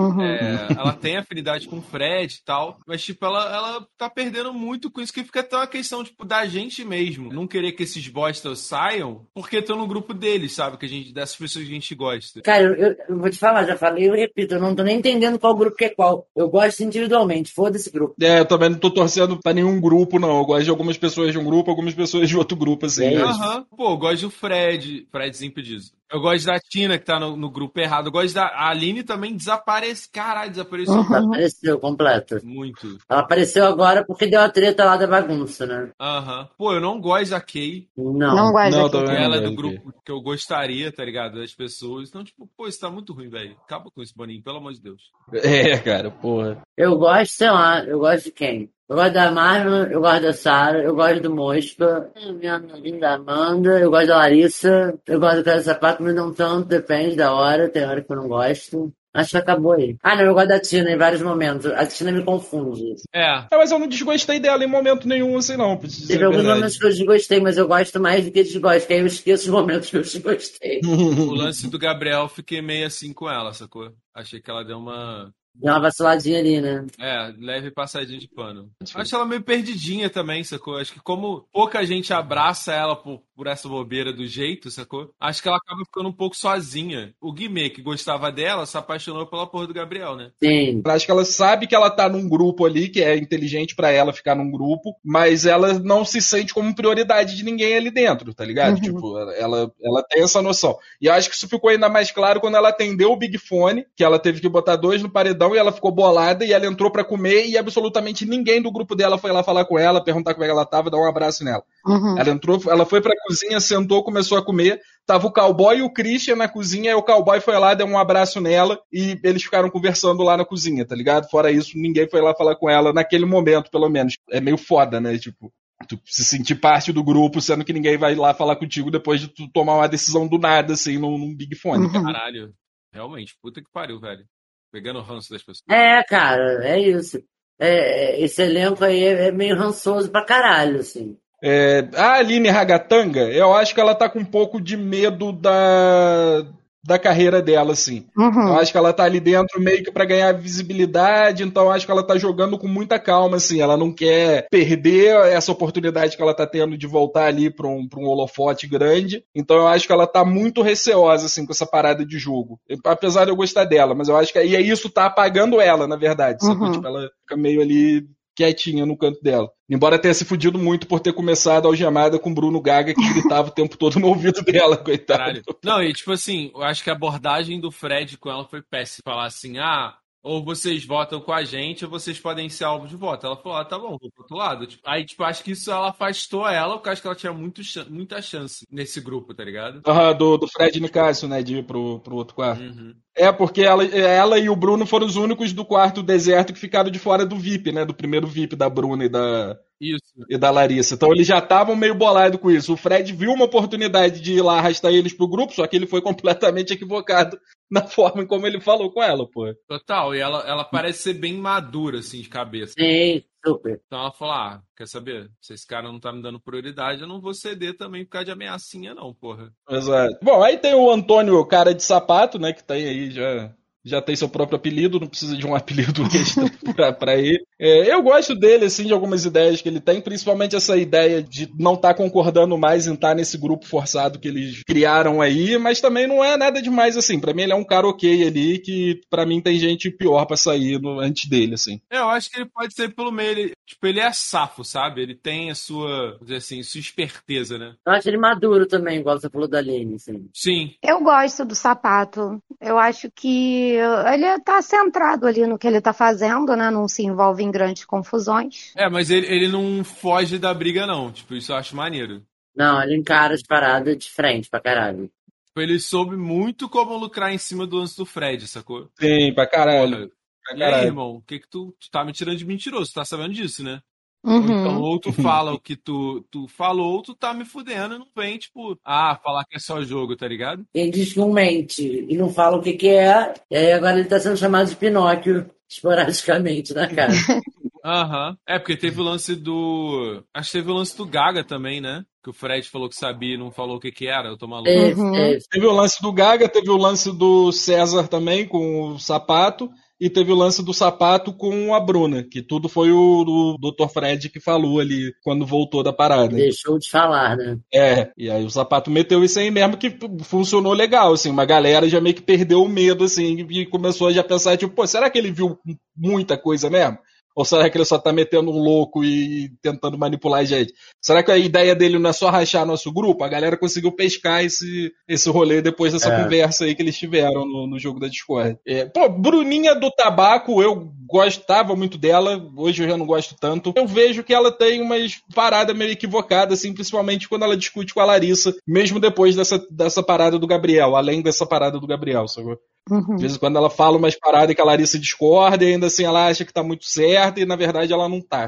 Uhum. É, ela tem afinidade com o Fred e tal, mas, tipo, ela, ela tá perdendo muito com isso, que fica até uma questão, tipo, da gente mesmo. Não querer que esses bostas saiam, porque estão no grupo deles, sabe? Que a gente, dessas pessoas que a gente gosta. Cara, eu, eu- vou te falar, já falei, eu repito, eu não tô nem entendendo qual grupo que é qual. Eu gosto individualmente, foda-se grupo. É, eu também não tô torcendo pra nenhum grupo, não. Eu gosto de algumas pessoas de um grupo, algumas pessoas de outro grupo, assim. É né? Aham. Pô, eu gosto do Fred, Fred Desimpedido. Eu gosto da Tina, que tá no, no grupo errado. Eu gosto da a Aline também desaparece. Caralho, desapareceu Uhum. Apareceu completa. muito. Ela apareceu agora porque deu a treta lá da bagunça, né? Aham. Pô, eu não gosto da Kay. Não. Não gosto Não, daqui. também. Ela é do grupo que eu gostaria, tá ligado? Das pessoas. Então, tipo, pô, isso tá muito ruim, velho. Acaba com esse boninho, pelo amor de Deus. É, cara, porra. Eu gosto, sei lá, eu gosto de quem? Eu gosto da Marvel, eu gosto da Sarah, eu gosto do Mosca, minha linda Amanda, eu gosto da Larissa, eu gosto do cara de sapato, mas não tanto, depende da hora, tem hora que eu não gosto. Acho que acabou aí. Ah, não, eu gosto da Tina em vários momentos. A Tina me confunde. É. É, mas eu não desgostei dela em momento nenhum, assim, não, dizer Teve alguns momentos que eu desgostei, mas eu gosto mais do que desgosto, que aí eu esqueço os momentos que eu desgostei. O lance do Gabriel, fiquei meio assim com ela, sacou? Achei que ela deu uma. Deu uma vaciladinha ali, né? É, leve passadinha de pano. Acho ela meio perdidinha também, sacou? Acho que como pouca gente abraça ela por, por essa bobeira do jeito, sacou? Acho que ela acaba ficando um pouco sozinha. O Guimê, que gostava dela, se apaixonou pela porra do Gabriel, né? Sim. Acho que ela sabe que ela tá num grupo ali, que é inteligente pra ela ficar num grupo, mas ela não se sente como prioridade de ninguém ali dentro, tá ligado? Uhum. Tipo, ela, ela tem essa noção. E eu acho que isso ficou ainda mais claro quando ela atendeu o Big Fone, que ela teve que botar dois no paredão e ela ficou bolada e ela entrou pra comer e absolutamente ninguém do grupo dela foi lá falar com ela, perguntar como é que ela tava, dar um abraço nela. Uhum. Ela entrou, ela foi pra cozinha, sentou, começou a comer. Tava o cowboy e o Christian na cozinha, e o cowboy foi lá, deu um abraço nela e eles ficaram conversando lá na cozinha, tá ligado? Fora isso, ninguém foi lá falar com ela naquele momento, pelo menos. É meio foda, né? Tipo, tu se sentir parte do grupo, sendo que ninguém vai lá falar contigo depois de tu tomar uma decisão do nada, assim, num, num Big Fone. Uhum. Caralho. Realmente, puta que pariu, velho. Pegando o ranço das pessoas. É, cara, é isso. É, é, esse elenco aí é, é meio rançoso pra caralho, assim. É, a Aline Ragatanga, eu acho que ela tá com um pouco de medo da, da carreira dela, assim. Eu Uhum. acho que ela tá ali dentro meio que pra ganhar visibilidade, então eu acho que ela tá jogando com muita calma, assim. Ela não quer perder essa oportunidade que ela tá tendo de voltar ali pra um, pra um holofote grande. Então eu acho que ela tá muito receosa, assim, com essa parada de jogo. Eu- Apesar de eu gostar dela, mas eu acho que e aí isso tá apagando ela, na verdade. Uhum. Tipo, ela fica meio ali quietinha no canto dela. Embora tenha se fudido muito por ter começado a algemada com Bruno Gaga, que gritava o tempo todo no ouvido dela, coitado. Caralho. Não, e tipo assim, eu acho que a abordagem do Fred com ela foi péssima. Falar assim, ah, ou vocês votam com a gente, ou vocês podem ser alvo de voto. Ela falou, ah, tá bom, vou pro outro lado. Tipo, aí, tipo, acho que isso ela afastou ela, porque acho que ela tinha muito, muita chance nesse grupo, tá ligado? Aham, do, do Fred Nicásio, né, de ir pro, pro outro quarto. Uhum. É, porque ela, ela e o Bruno foram os únicos do quarto deserto que ficaram de fora do VIP, né? Do primeiro VIP da Bruna e da, Isso. e da Larissa. Então eles já estavam meio bolados com isso. O Fred viu uma oportunidade de ir lá arrastar eles pro grupo, só que ele foi completamente equivocado na forma em como ele falou com ela, pô. Total, e ela, ela parece ser bem madura, assim, de cabeça. Sim, super. Então ela falou: ah, quer saber? Se esse cara não tá me dando prioridade, eu não vou ceder também por causa de ameaçinha, não, porra. Exato. Bom, aí tem o Antônio Cara de Sapato, né? Que tem aí já. Já tem seu próprio apelido, não precisa de um apelido extra pra, pra ele. É, eu gosto dele, assim, de algumas ideias que ele tem, principalmente essa ideia de não estar concordando mais em estar nesse grupo forçado que eles criaram aí, mas também não é nada demais, assim. Pra mim ele é um cara ok ali, que pra mim tem gente pior pra sair no, antes dele, assim. É, eu acho que ele pode ser pelo meio. Ele, tipo, ele é safo, sabe? Ele tem a sua, vamos dizer assim, sua esperteza, né? Eu acho ele maduro também, igual você falou da Aline, assim. Sim. Eu gosto do sapato. Eu acho que ele tá centrado ali no que ele tá fazendo, né? Não se envolve em grandes confusões. É, mas ele, ele não foge da briga, não. Tipo, isso eu acho maneiro. Não, ele encara as paradas de frente pra caralho. Tipo, ele soube muito como lucrar em cima do lance do Fred, sacou? Sim, pra caralho. Pra E aí, caralho. irmão, o que que tu, tu tá me tirando de mentiroso? Tu tá sabendo disso, né? Uhum. Então, ou tu fala o que tu, tu falou, ou tu tá me fudendo e não vem, tipo, ah, falar que é só jogo, tá ligado? Ele diz que um mente e não fala o que que é, e aí agora ele tá sendo chamado de Pinóquio, esporadicamente, na cara. Aham. É, porque teve o lance do. Acho que teve o lance do Gaga também, né? Que o Fred falou que sabia e não falou o que que era, eu tô maluco. Uhum. Teve o lance do Gaga, teve o lance do César também com o sapato. E teve o lance do sapato com a Bruna, que tudo foi o, o Dr. Fred que falou ali quando voltou da parada. Deixou de falar, né? É, e aí o sapato meteu isso aí mesmo que funcionou legal, assim, uma galera já meio que perdeu o medo, assim, e começou a já pensar, tipo, pô, será que ele viu muita coisa mesmo? Ou será que ele só tá metendo um louco e tentando manipular a gente? Será que a ideia dele não é só rachar nosso grupo? A galera conseguiu pescar esse, esse rolê depois dessa É. conversa aí que eles tiveram no, no jogo da Discord. É, pô, Bruninha do Tabaco, eu gostava muito dela, hoje eu já não gosto tanto. Eu vejo que ela tem umas paradas meio equivocadas, assim, principalmente quando ela discute com a Larissa, mesmo depois dessa, dessa parada do Gabriel, além dessa parada do Gabriel, sacou? Uhum. De vez em quando ela fala umas paradas que a Larissa discorda e ainda assim ela acha que tá muito certa e na verdade ela não tá.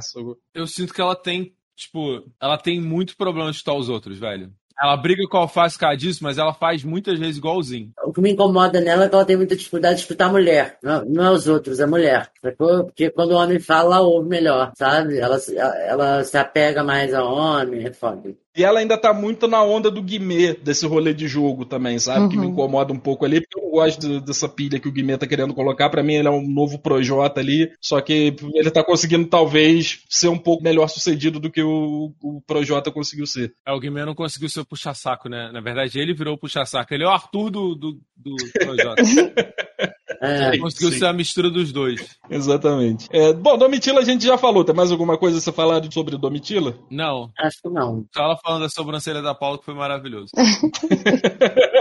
Eu sinto que ela tem, tipo, ela tem muito problema de escutar os outros, velho. Ela briga com a alface causa disso, mas ela faz muitas vezes igualzinho. O que me incomoda nela é que ela tem muita dificuldade de escutar a mulher. Não, não é os outros, é a mulher. Porque quando o homem fala, ela ouve melhor, sabe? Ela, se- ela se apega mais ao homem, é foda. E ela ainda tá muito na onda do Guimê, desse rolê de jogo também, sabe? Que me Uhum. incomoda um pouco ali, porque eu não gosto de- dessa pilha que o Guimê tá querendo colocar. Pra mim, ele é um novo Projota ali, só que ele tá conseguindo, talvez, ser um pouco melhor sucedido do que o, o Projota conseguiu ser. É, o Guimê não conseguiu ser o puxa-saco, né? Na verdade, ele virou o puxa-saco. Ele é o Arthur do, do, do Projota. É. Ele conseguiu Sim. ser a mistura dos dois. Exatamente. É, bom, Domitila a gente já falou. Tem mais alguma coisa a ser falado sobre Domitila? Não. Acho que não. Só ela falando da sobrancelha da Paula que foi maravilhoso.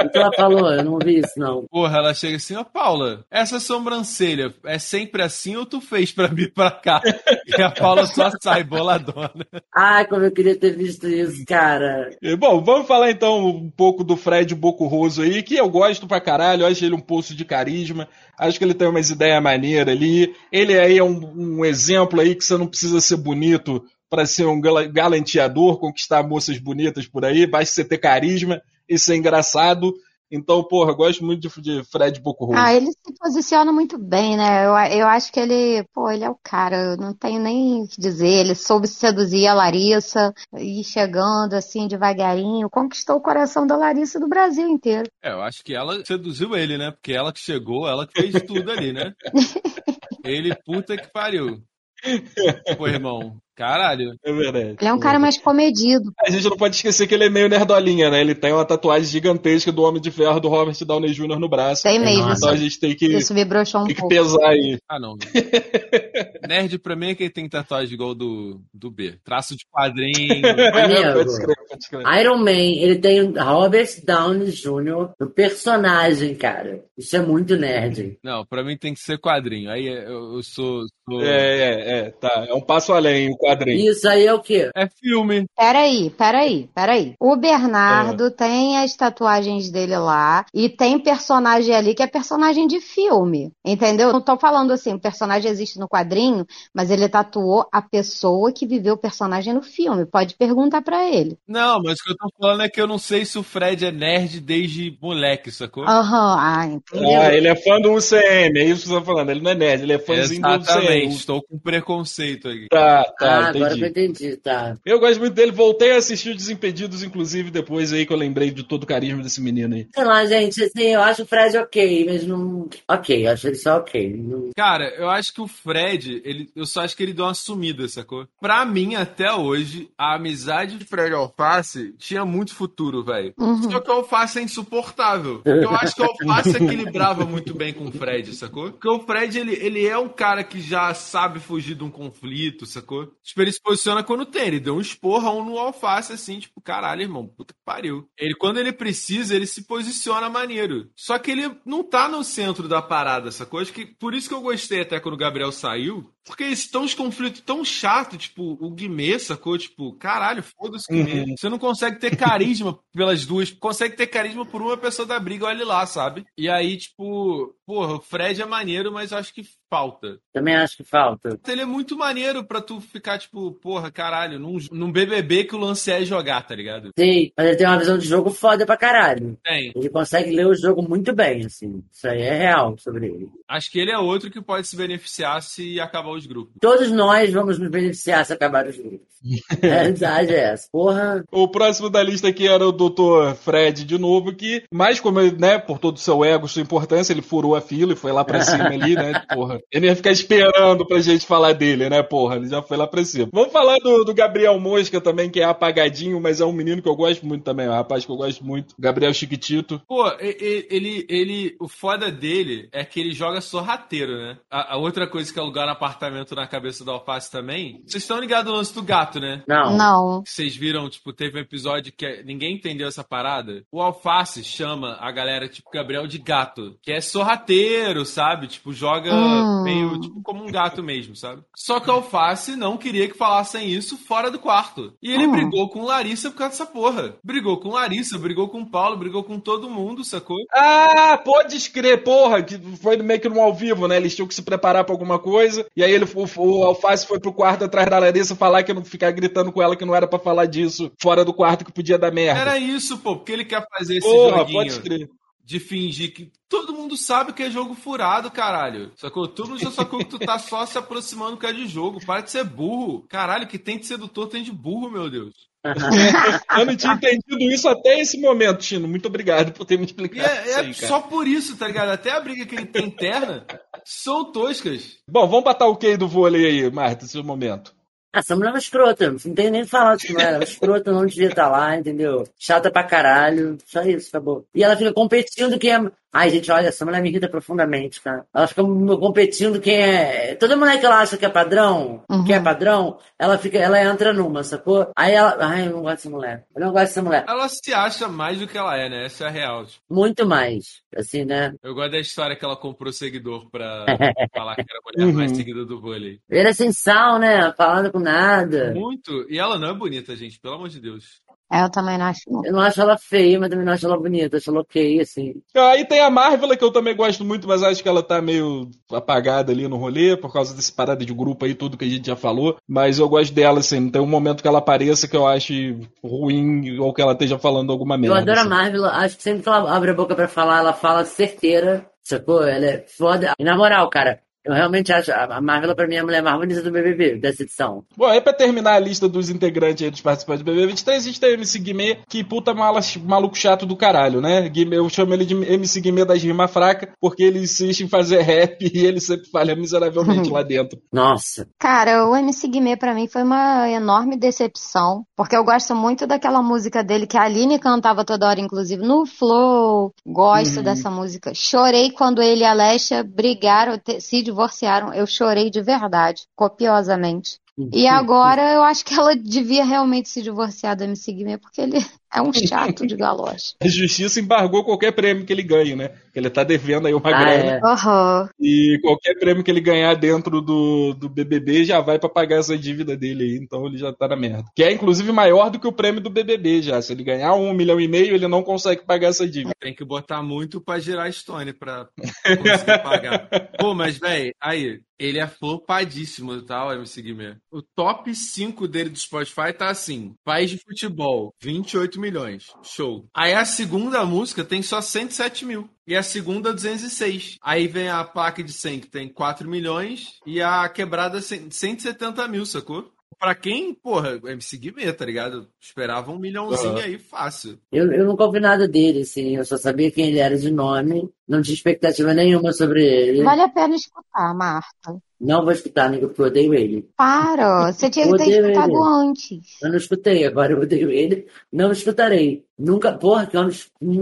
O que ela falou? Eu não vi isso, não. Porra, ela chega assim, ó, Paula, essa sobrancelha é sempre assim ou tu fez pra vir pra cá? E a Paula só sai boladona. Ai, como eu queria ter visto isso, cara. E, Bom, vamos falar então um pouco do Fred Bocurroso aí, que eu gosto pra caralho, eu acho ele um poço de carisma, acho que ele tem umas ideias maneiras ali. Ele aí é um, um exemplo aí que você não precisa ser bonito pra ser um gala- galanteador, conquistar moças bonitas por aí, basta você ter carisma e ser engraçado. Então, porra, eu gosto muito de, de Fred Bocurroso. Ah, ele se posiciona muito bem, né? Eu, eu acho que ele, pô, ele é o cara, eu não tenho nem o que dizer. Ele soube seduzir a Larissa, e chegando assim devagarinho, conquistou o coração da Larissa e do Brasil inteiro. É, eu acho que ela seduziu ele, né? Porque ela que chegou, ela que fez tudo ali, né? Ele, puta que pariu. Pô, irmão, caralho. É verdade. Ele é um cara mais comedido. A gente não pode esquecer que ele é meio nerdolinha, né? Ele tem uma tatuagem gigantesca do Homem de Ferro do Robert Downey Jr. no braço. Tem mesmo. nossa. Então a gente tem que, Isso me broxou um tem que pouco. pesar aí. Ah, não. Nerd pra mim é quem tem tatuagem igual do, do B. Traço de quadrinho. Amigo. Pode escrever, pode escrever. Iron Man, ele tem o Robert Downey Jr. no personagem, cara. Isso é muito nerd. Não, pra mim tem que ser quadrinho. Aí eu, eu sou. sou- É, é, é, tá. É um passo além o quadrinho. Isso aí é o quê? É filme. Peraí, peraí, peraí. O Bernardo tem as tatuagens dele lá e tem personagem ali que é personagem de filme, entendeu? Não tô falando assim, o personagem existe no quadrinho, mas ele tatuou a pessoa que viveu o personagem no filme. Pode perguntar pra ele. Não, mas o que eu tô falando é que eu não sei se o Fred é nerd desde moleque, sacou? Aham, ah, entendeu? Ah, ele é fã do UCM, é isso que você tá falando. Ele não é nerd, ele é fãzinho do Exatamente, UCM. estou com preconceito aqui. Tá, tá, ah, agora que eu entendi. entendi, tá. Eu gosto muito dele, voltei a assistir o Desimpedidos, inclusive, depois aí que eu lembrei de todo o carisma desse menino aí. Sei lá, gente, assim, eu acho o Fred ok, mas não. Ok, eu acho ele só ok. Não- Cara, eu acho que o Fred, ele, eu só acho que ele deu uma sumida, sacou? Pra mim, até hoje, a amizade de Fred e Alface tinha muito futuro, velho. Uhum. Só que o Alface é insuportável. Eu acho que o Alface equilibrava muito bem com o Fred, sacou? Porque o Fred, ele, ele é um cara que já sabe fugir de um conflito, sacou? Tipo, ele se posiciona quando tem. Ele deu um esporrão no Alface, assim, tipo, caralho, irmão, puta que pariu. Ele, quando ele precisa, ele se posiciona maneiro. Só que ele não tá no centro da parada, sacou? Acho que por isso que eu gostei até quando o Gabriel saiu. Porque eles estão uns conflitos tão chato, tipo, o Guimê, sacou? Tipo, caralho, foda-se Guimê. Uhum. Você não consegue ter carisma pelas duas, consegue ter carisma por uma pessoa da briga, olha lá, sabe? E aí, tipo, porra, o Fred é maneiro, mas eu acho que falta. Também acho que falta. Ele é muito maneiro pra tu ficar, tipo, porra, caralho, num, num BBB que o lance é jogar, tá ligado? Sim, mas ele tem uma visão de jogo foda pra caralho. Tem. Ele consegue ler o jogo muito bem, assim. Isso aí é real sobre ele. Acho que ele é outro que pode se beneficiar se acabar acabar os grupos. Todos nós vamos nos beneficiar se acabar os grupos. A realidade é essa. Porra. O próximo da lista aqui era o Dr. Fred de novo, que, mais como ele, né, por todo o seu ego, sua importância, ele furou a fila e foi lá pra cima ali, né, porra. Ele ia ficar esperando pra gente falar dele, né, porra, ele já foi lá pra cima. Vamos falar do, do Gabriel Mosca também, que é apagadinho, mas é um menino que eu gosto muito também, é um rapaz que eu gosto muito. Gabriel Chiquitito. Pô, ele, ele, o foda dele é que ele joga sorrateiro, né? A, a outra coisa que é alugar um apartamento na cabeça do Alface também. Vocês estão ligados no lance do gato, né? Não. Não. Vocês viram, tipo, teve um episódio que é- ninguém entendeu essa parada. O Alface chama a galera, tipo, Gabriel de gato, que é sorrateiro, sabe? Tipo, joga Hum. meio, tipo, como um gato mesmo, sabe? Só que o Alface não queria que falassem isso fora do quarto. E ele Hum. brigou com Larissa por causa dessa porra. Brigou com Larissa, brigou com Paulo, brigou com todo mundo, sacou? Ah, pode escrever, porra, que foi meio que no ao vivo, né? Eles tinham que se preparar pra alguma coisa. E aí ele, o, o Alface foi pro quarto atrás da Larissa falar que não ficar gritando com ela que não era pra falar disso fora do quarto que podia dar merda. Era isso, pô, porque ele quer fazer esse porra, joguinho pode escrever. De fingir que todo mundo sabe que é jogo furado, caralho. Sacou? Todo mundo já sacou que tu tá só se aproximando que é de jogo. Para de ser burro. Caralho, que tem de sedutor tem de burro, meu Deus. Eu não tinha entendido isso até esse momento, Tino. Muito obrigado por ter me E explicado é, isso é aí, só por isso, tá ligado? Até a briga que ele tem interna são toscas. Bom, vamos botar o Key do vôlei aí, Marta, esse momento. Essa mulher é uma escrota, não tem nem falar disso, é uma escrota, não devia estar lá, entendeu? Chata pra caralho. Só isso, acabou. E ela fica competindo quem é. Ai, gente, olha, essa mulher me irrita profundamente, cara. Ela fica competindo quem é. Toda mulher que ela acha que é padrão, Uhum. que é padrão, ela fica, ela entra numa, sacou? Aí ela. Ai, eu não gosto dessa mulher. Eu não gosto dessa mulher. Ela se acha mais do que ela é, né? Essa é a real. Tipo, Muito mais. Assim, né? Eu gosto da história que ela comprou seguidor pra falar que era a mulher Uhum. mais seguida do vôlei. Ele é sem sal, né? Falando com nada. Muito. E ela não é bonita, gente, pelo amor de Deus. É, Eu também não acho. não. Eu não acho ela feia, mas também não acho ela bonita. Acho ela ok, assim. Aí tem a Marvel, que eu também gosto muito, mas acho que ela tá meio apagada ali no rolê, por causa desse parada de grupo aí, tudo que a gente já falou. Mas eu gosto dela, assim, não tem um momento que ela apareça que eu ache ruim ou que ela esteja falando alguma merda. Eu adoro a assim. Marvel, acho que sempre que ela abre a boca pra falar, ela fala certeira, sacou? Ela é foda. E na moral, cara, eu realmente acho a Marvel pra mim é a mulher mais bonita do BBB, dessa edição. Bom, aí pra terminar a lista dos integrantes aí, dos participantes do BB23, a gente tem o MC Guimê, que puta mala, maluco chato do caralho, né? Guimê, eu chamo ele de MC Guimê das rimas fracas, porque ele insiste em fazer rap e ele sempre falha miseravelmente lá dentro. Nossa. Cara, o MC Guimê pra mim foi uma enorme decepção, porque eu gosto muito daquela música dele que a Aline cantava toda hora, inclusive no Flow. Gosto Uhum. dessa música. Chorei quando ele e a Lesha brigaram, se divorciaram. Eu chorei de verdade, copiosamente. E agora eu acho que ela devia realmente se divorciar do MC Guimê, porque ele é um chato de galocha. A justiça embargou qualquer prêmio que ele ganhe, né? Porque ele tá devendo aí uma Ah, grana. é. Aham. E qualquer prêmio que ele ganhar dentro do, do BBB já vai pra pagar essa dívida dele aí, então ele já tá na merda. Que é inclusive maior do que o prêmio do BBB já. Se ele ganhar um milhão e meio, ele não consegue pagar essa dívida. Tem que botar muito pra girar Stone pra conseguir pagar. Pô, mas, véi, aí, ele é flopadíssimo, tá, o MC Guimê? O top 5 dele do Spotify tá assim: País de Futebol, 28 milhões. Show. Aí a segunda música tem só 107 mil. E a segunda, 206. Aí vem a placa de 100, que tem 4 milhões. E a quebrada, 100 170 mil, sacou? Pra quem, porra, o MC Guimê, tá ligado? Esperava um milhãozinho aí, fácil. Eu, eu nunca ouvi nada dele, assim. Eu só sabia quem ele era de nome. Não tinha expectativa nenhuma sobre ele. Vale a pena escutar, Marta. Não vou escutar, amigo, porque eu odeio ele. Para, você tinha que ter escutado ele. antes. Eu não escutei, agora eu odeio ele. Não escutarei. Nunca, porra, que eu não,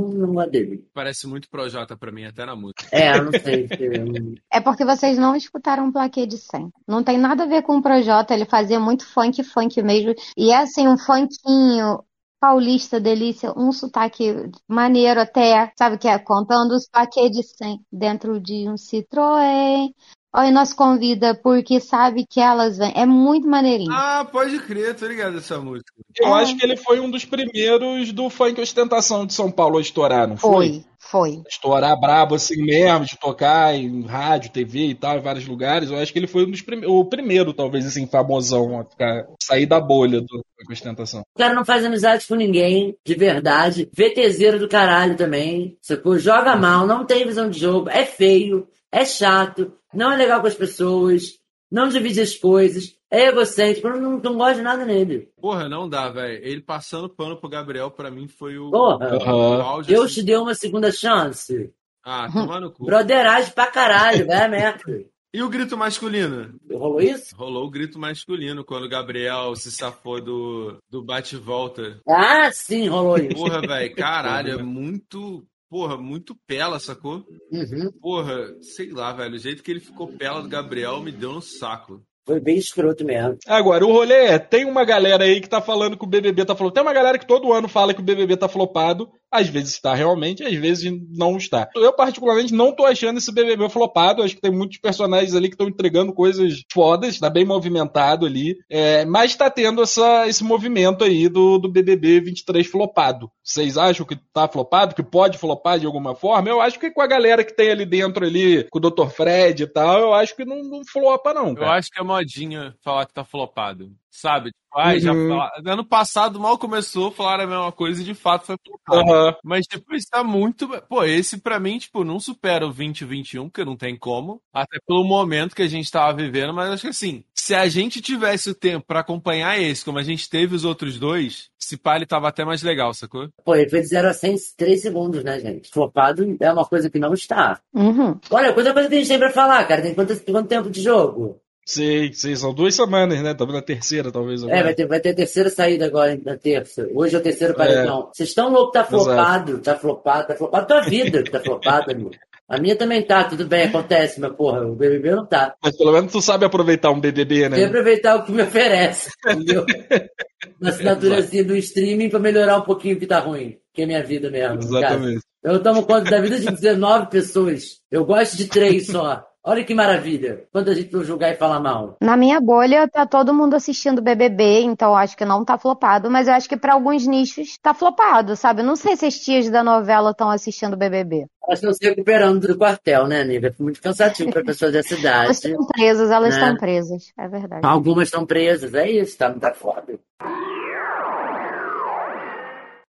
não, gosto dele. Parece muito Projota pra mim, até na música. É, eu não sei. É porque vocês não escutaram um plaquê de 100. Não tem nada a ver com o Projota, ele fazia muito funk, funk mesmo. E é assim, um funkinho paulista, delícia, um sotaque maneiro até, sabe que é contando os plaquês de 100 dentro de um Citroën. Oi, nós convida porque sabe que elas vêm. É muito maneirinho. Ah, pode crer, tô ligado essa música. Eu É. acho que ele foi um dos primeiros do funk ostentação de São Paulo a estourar, não foi? Foi, foi. Estourar brabo assim mesmo, de tocar em rádio, TV e tal, em vários lugares. Eu acho que ele foi um dos prime- o primeiro, talvez, assim, famosão a ficar, sair da bolha do funk ostentação. O cara não faz amizade com ninguém, de verdade. VTZero do caralho também. Sacou? Joga mal, não tem visão de jogo, é feio, é chato, não é legal com as pessoas. não divide as coisas, é egocêntrico, eu não, não gosto de nada nele. Porra, não dá, velho. Ele passando pano pro Gabriel, pra mim, foi o. Porra, o auge, Deus assim. te deu uma segunda chance. Ah, toma no cu. Broderagem pra caralho, vai a merda. E o grito masculino? Rolou isso? Rolou o grito masculino quando o Gabriel se safou do, do bate-volta. Ah, sim, rolou isso. Porra, velho, caralho, é muito. Porra, muito pela, sacou? Uhum. Porra, sei lá, velho. O jeito que ele ficou pela do Gabriel me deu no saco. Foi bem escroto mesmo. Agora, o rolê é, tem uma galera aí que tá falando que o BBB tá flopado. Tem uma galera que todo ano fala que o BBB tá flopado. Às vezes está realmente, às vezes não está. Eu, particularmente, não tô achando esse BBB flopado. Acho que tem muitos personagens ali que estão entregando coisas fodas, tá bem movimentado ali. É, mas tá tendo essa, esse movimento aí do, do BBB 23 flopado. Vocês acham que tá flopado? Que pode flopar de alguma forma? Eu acho que com a galera que tem ali dentro ali, com o Dr. Fred e tal, eu acho que não, não flopa não, Eu cara. acho que é modinha falar que tá flopado. Sabe? Tipo, ai, já Uhum. fala- Ano passado mal começou, falaram a mesma coisa e de fato foi. Aham. Mas, tipo, isso tá muito. Pô, esse pra mim, tipo, não supera o 2021, porque não tem como. Até pelo momento que a gente tava vivendo, mas acho que assim, se a gente tivesse o tempo pra acompanhar esse, como a gente teve os outros dois, esse pá ele tava até mais legal, sacou? Pô, ele foi de 0 a 100 em 3 segundos, né, gente? Flopado é uma coisa que não está. Uhum. Olha, quanta coisa que a gente tem pra falar, cara. Tem quanto, quanto tempo de jogo? Sei, sei, são duas semanas, né? Estamos na terceira, talvez. É, Agora. vai ter, vai ter a terceira saída agora, na terça. Hoje é o terceiro paredão. Vocês estão loucos, tá Exato. flopado, tá flopado, tá flopado. Tua vida tá flopada, amigo. A minha também tá, tudo bem, acontece, mas porra, o BBB não tá. Mas pelo menos tu sabe aproveitar um BBB, Tem que né? aproveitar o que me oferece, entendeu? Uma assinaturazinha do streaming pra melhorar um pouquinho o que tá ruim, que é minha vida mesmo. Exatamente. Eu tomo conta da vida de 19 pessoas. Eu gosto de três só. Olha que maravilha. Quanta gente pra eu julgar e falar mal. Na minha bolha, tá todo mundo assistindo BBB, então eu acho que não tá flopado, mas eu acho que pra alguns nichos tá flopado, sabe? Eu não sei se as tias da novela estão assistindo BBB. Elas estão se recuperando do quartel, né, Nívia? É muito cansativo para pessoas dessa idade. Elas estão presas, elas Né? estão presas, é verdade. Algumas estão presas, é isso, tá, tá foda.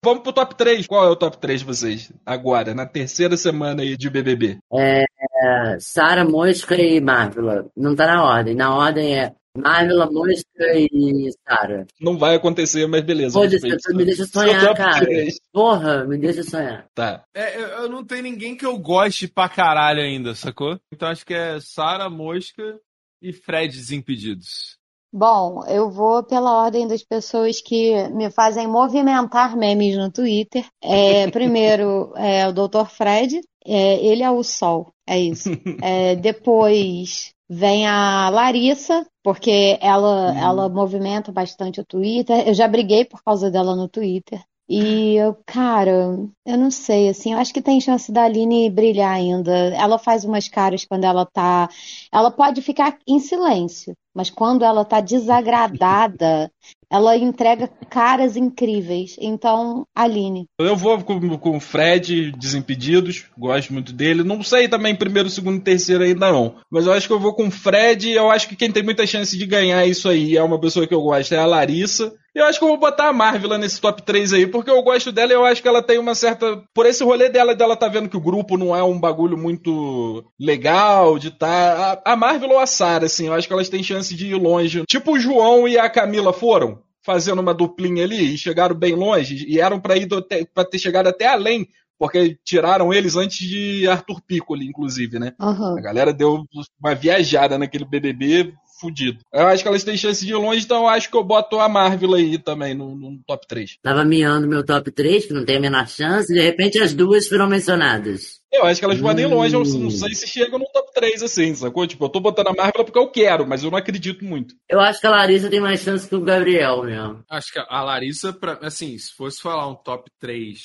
Vamos pro top 3. Qual é o top 3 de vocês? Agora, na terceira semana aí de BBB. É, Sara, Mosca e Marvela. Não tá na ordem. Na ordem é Marvela, Mosca e Sara. Não vai acontecer, mas beleza. Respeito. me deixa sonhar, cara. Porra, me deixa sonhar. Tá. É, eu, eu não tenho ninguém que eu goste pra caralho ainda, sacou? Então acho que é Sara, Mosca e Fred Desimpedidos. Bom, eu vou pela ordem das pessoas que me fazem movimentar memes no Twitter. É, primeiro é o Dr. Fred, é, ele é o sol, é isso. É, depois vem a Larissa, porque ela, ela movimenta bastante o Twitter. Eu já briguei por causa dela no Twitter. E eu, cara, eu não sei, assim, eu acho que tem chance da Aline brilhar ainda. Ela faz umas caras quando ela tá. Ela pode ficar em silêncio, mas quando ela tá desagradada, ela entrega caras incríveis. Então, Aline. Eu vou com, com o Fred Desimpedidos, gosto muito dele. Não sei também primeiro, segundo e terceiro ainda não. Mas eu acho que eu vou com o Fred. Eu acho que quem tem muita chance de ganhar isso aí é uma pessoa que eu gosto, é a Larissa. Eu acho que eu vou botar a Marvel nesse top 3 aí, porque eu gosto dela e eu acho que ela tem uma certa. Por esse rolê dela, dela tá vendo que o grupo não é um bagulho muito legal de tá. A, a Marvel ou a Sarah, assim, eu acho que elas têm chance de ir longe. Tipo o João e a Camila foram fazendo uma duplinha ali e chegaram bem longe e eram pra ir pra ter chegado até além, porque tiraram eles antes de Arthur Piccoli, inclusive, né? Aham. A galera deu uma viajada naquele BBB fudido. Eu acho que elas têm chance de ir longe, então eu acho que eu boto a Marvel aí também no, no top 3. Tava miando meu top 3, que não tem a menor chance, e de repente as duas foram mencionadas. Eu acho que elas vão nem longe, eu Hum. não sei se chegam no top 3 assim, sacou? Tipo, eu tô botando a Marvel porque eu quero, mas eu não acredito muito. Eu acho que a Larissa tem mais chance que o Gabriel mesmo. Acho que a Larissa, pra, assim, se fosse falar um top 3,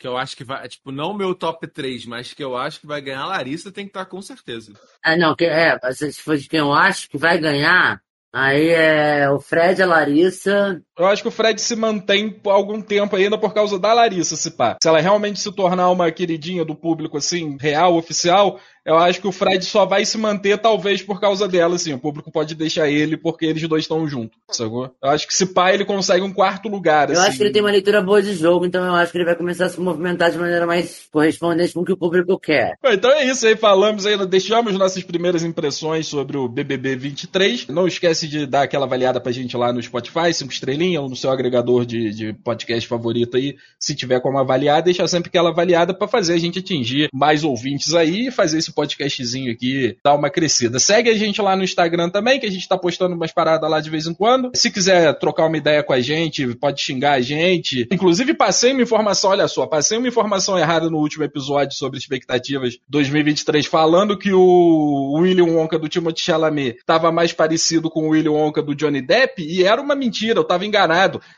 que eu acho que vai, tipo, não meu top 3, mas que eu acho que vai ganhar, Larissa tem que estar com certeza. Ah, não, que, é, se for de quem eu acho que vai ganhar, aí é o Fred, a Larissa. Eu acho que o Fred se mantém por algum tempo ainda por causa da Larissa, se pá. Se ela realmente se tornar uma queridinha do público, assim, real, oficial, eu acho que o Fred só vai se manter, talvez, por causa dela, assim. O público pode deixar ele porque eles dois estão juntos, sacou? Eu acho que se pá, ele consegue um quarto lugar, Eu assim. acho que ele tem uma leitura boa de jogo, então eu acho que ele vai começar a se movimentar de maneira mais correspondente com o que o público quer. Então é isso aí, falamos aí, deixamos nossas primeiras impressões sobre o BBB 23. Não esquece de dar aquela avaliada pra gente lá no Spotify, cinco estrelinhas, no seu agregador de, de podcast favorito aí, se tiver como avaliar, deixa sempre aquela avaliada pra fazer a gente atingir mais ouvintes aí e fazer esse podcastzinho aqui dar uma crescida. Segue a gente lá no Instagram também, que a gente tá postando umas paradas lá de vez em quando. Se quiser trocar uma ideia com a gente, pode xingar a gente. Inclusive, passei uma informação, olha só, passei uma informação errada no último episódio sobre expectativas 2023, falando que o William Wonka do Timothée Chalamet estava mais parecido com o William Wonka do Johnny Depp, e era uma mentira, eu estava enganado.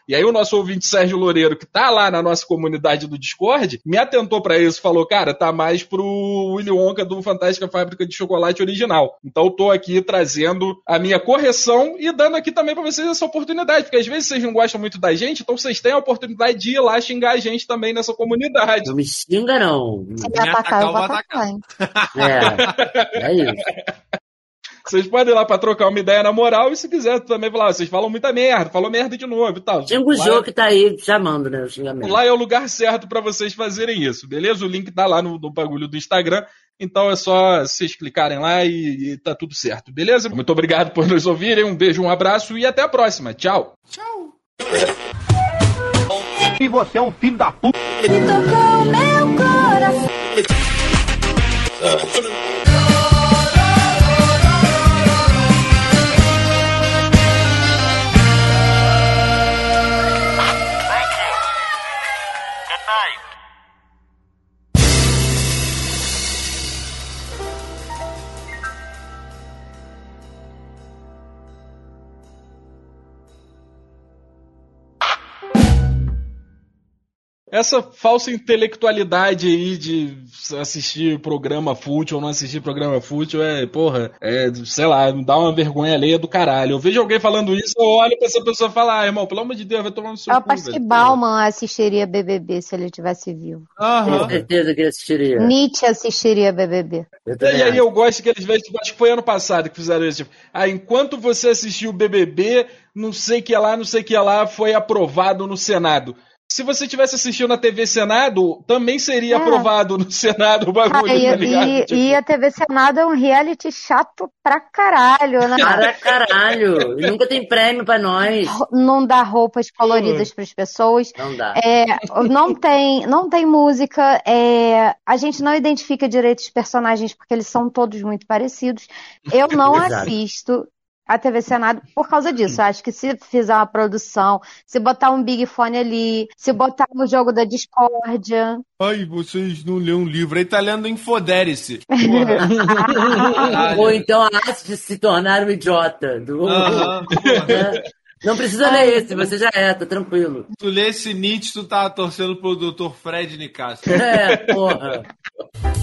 E aí o nosso ouvinte Sérgio Loureiro, que tá lá na nossa comunidade do Discord, me atentou para isso, falou, cara, tá mais pro William Wonka do Fantástica Fábrica de Chocolate original. Então eu tô aqui trazendo a minha correção e dando aqui também para vocês essa oportunidade, porque às vezes vocês não gostam muito da gente, então vocês têm a oportunidade de ir lá xingar a gente também nessa comunidade. Não me xinga, não. Se me atacar, eu vou atacar. hein? É, é isso. Vocês podem ir lá pra trocar uma ideia na moral e se quiser também falar, "Ah, vocês falam muita merda, falou merda de novo e tal. O Lá- jogo que tá aí chamando, né? O xingamento. Lá é o lugar certo pra vocês fazerem isso, beleza? O link tá lá no, no bagulho do Instagram. Então é só vocês clicarem lá e, e tá tudo certo, beleza? Muito obrigado por nos ouvirem. Um beijo, um abraço e até a próxima. Tchau. E você é um filho da puta. Tocou meu coração. Essa falsa intelectualidade aí de assistir programa fútil ou não assistir programa fútil é, porra, é, sei lá, me dá uma vergonha alheia do caralho. Eu vejo alguém falando isso, eu olho pra essa pessoa e falo, ah, irmão, pelo amor de Deus, vai tomar no seu Eu cu, acho que. Bauman assistiria BBB se ele tivesse vivo. Com Aham. certeza que ele assistiria. Nietzsche assistiria BBB. Eu E aí acho. eu gosto que eles tipo, acho que foi ano passado que fizeram isso, tipo, ah, enquanto você assistiu o BBB, não sei que lá, não sei que lá, foi aprovado no Senado. Se você tivesse assistido na TV Senado, também seria É. aprovado no Senado o bagulho, Ah, e, tá ligado? e- Tipo, e a TV Senado é um reality chato pra caralho, né? Para caralho. E nunca tem prêmio pra nós. Não dá roupas coloridas para as pessoas. Não dá. É, não tem, não tem música. é, a gente não identifica direito os personagens porque eles são todos muito parecidos. Eu não Exato. assisto a TV Senado por causa disso. Eu acho que se fizer uma produção, se botar um Big Fone ali, se botar o jogo da discórdia, Ai, vocês não lêem um livro. Aí tá lendo Infodere-se. Ou então a arte de se tornar um idiota. Do... É. Não precisa ler esse, você já é, tá tranquilo. Tu lê esse Nietzsche, tu tá torcendo pro Dr. Fred Nicásio. É, porra.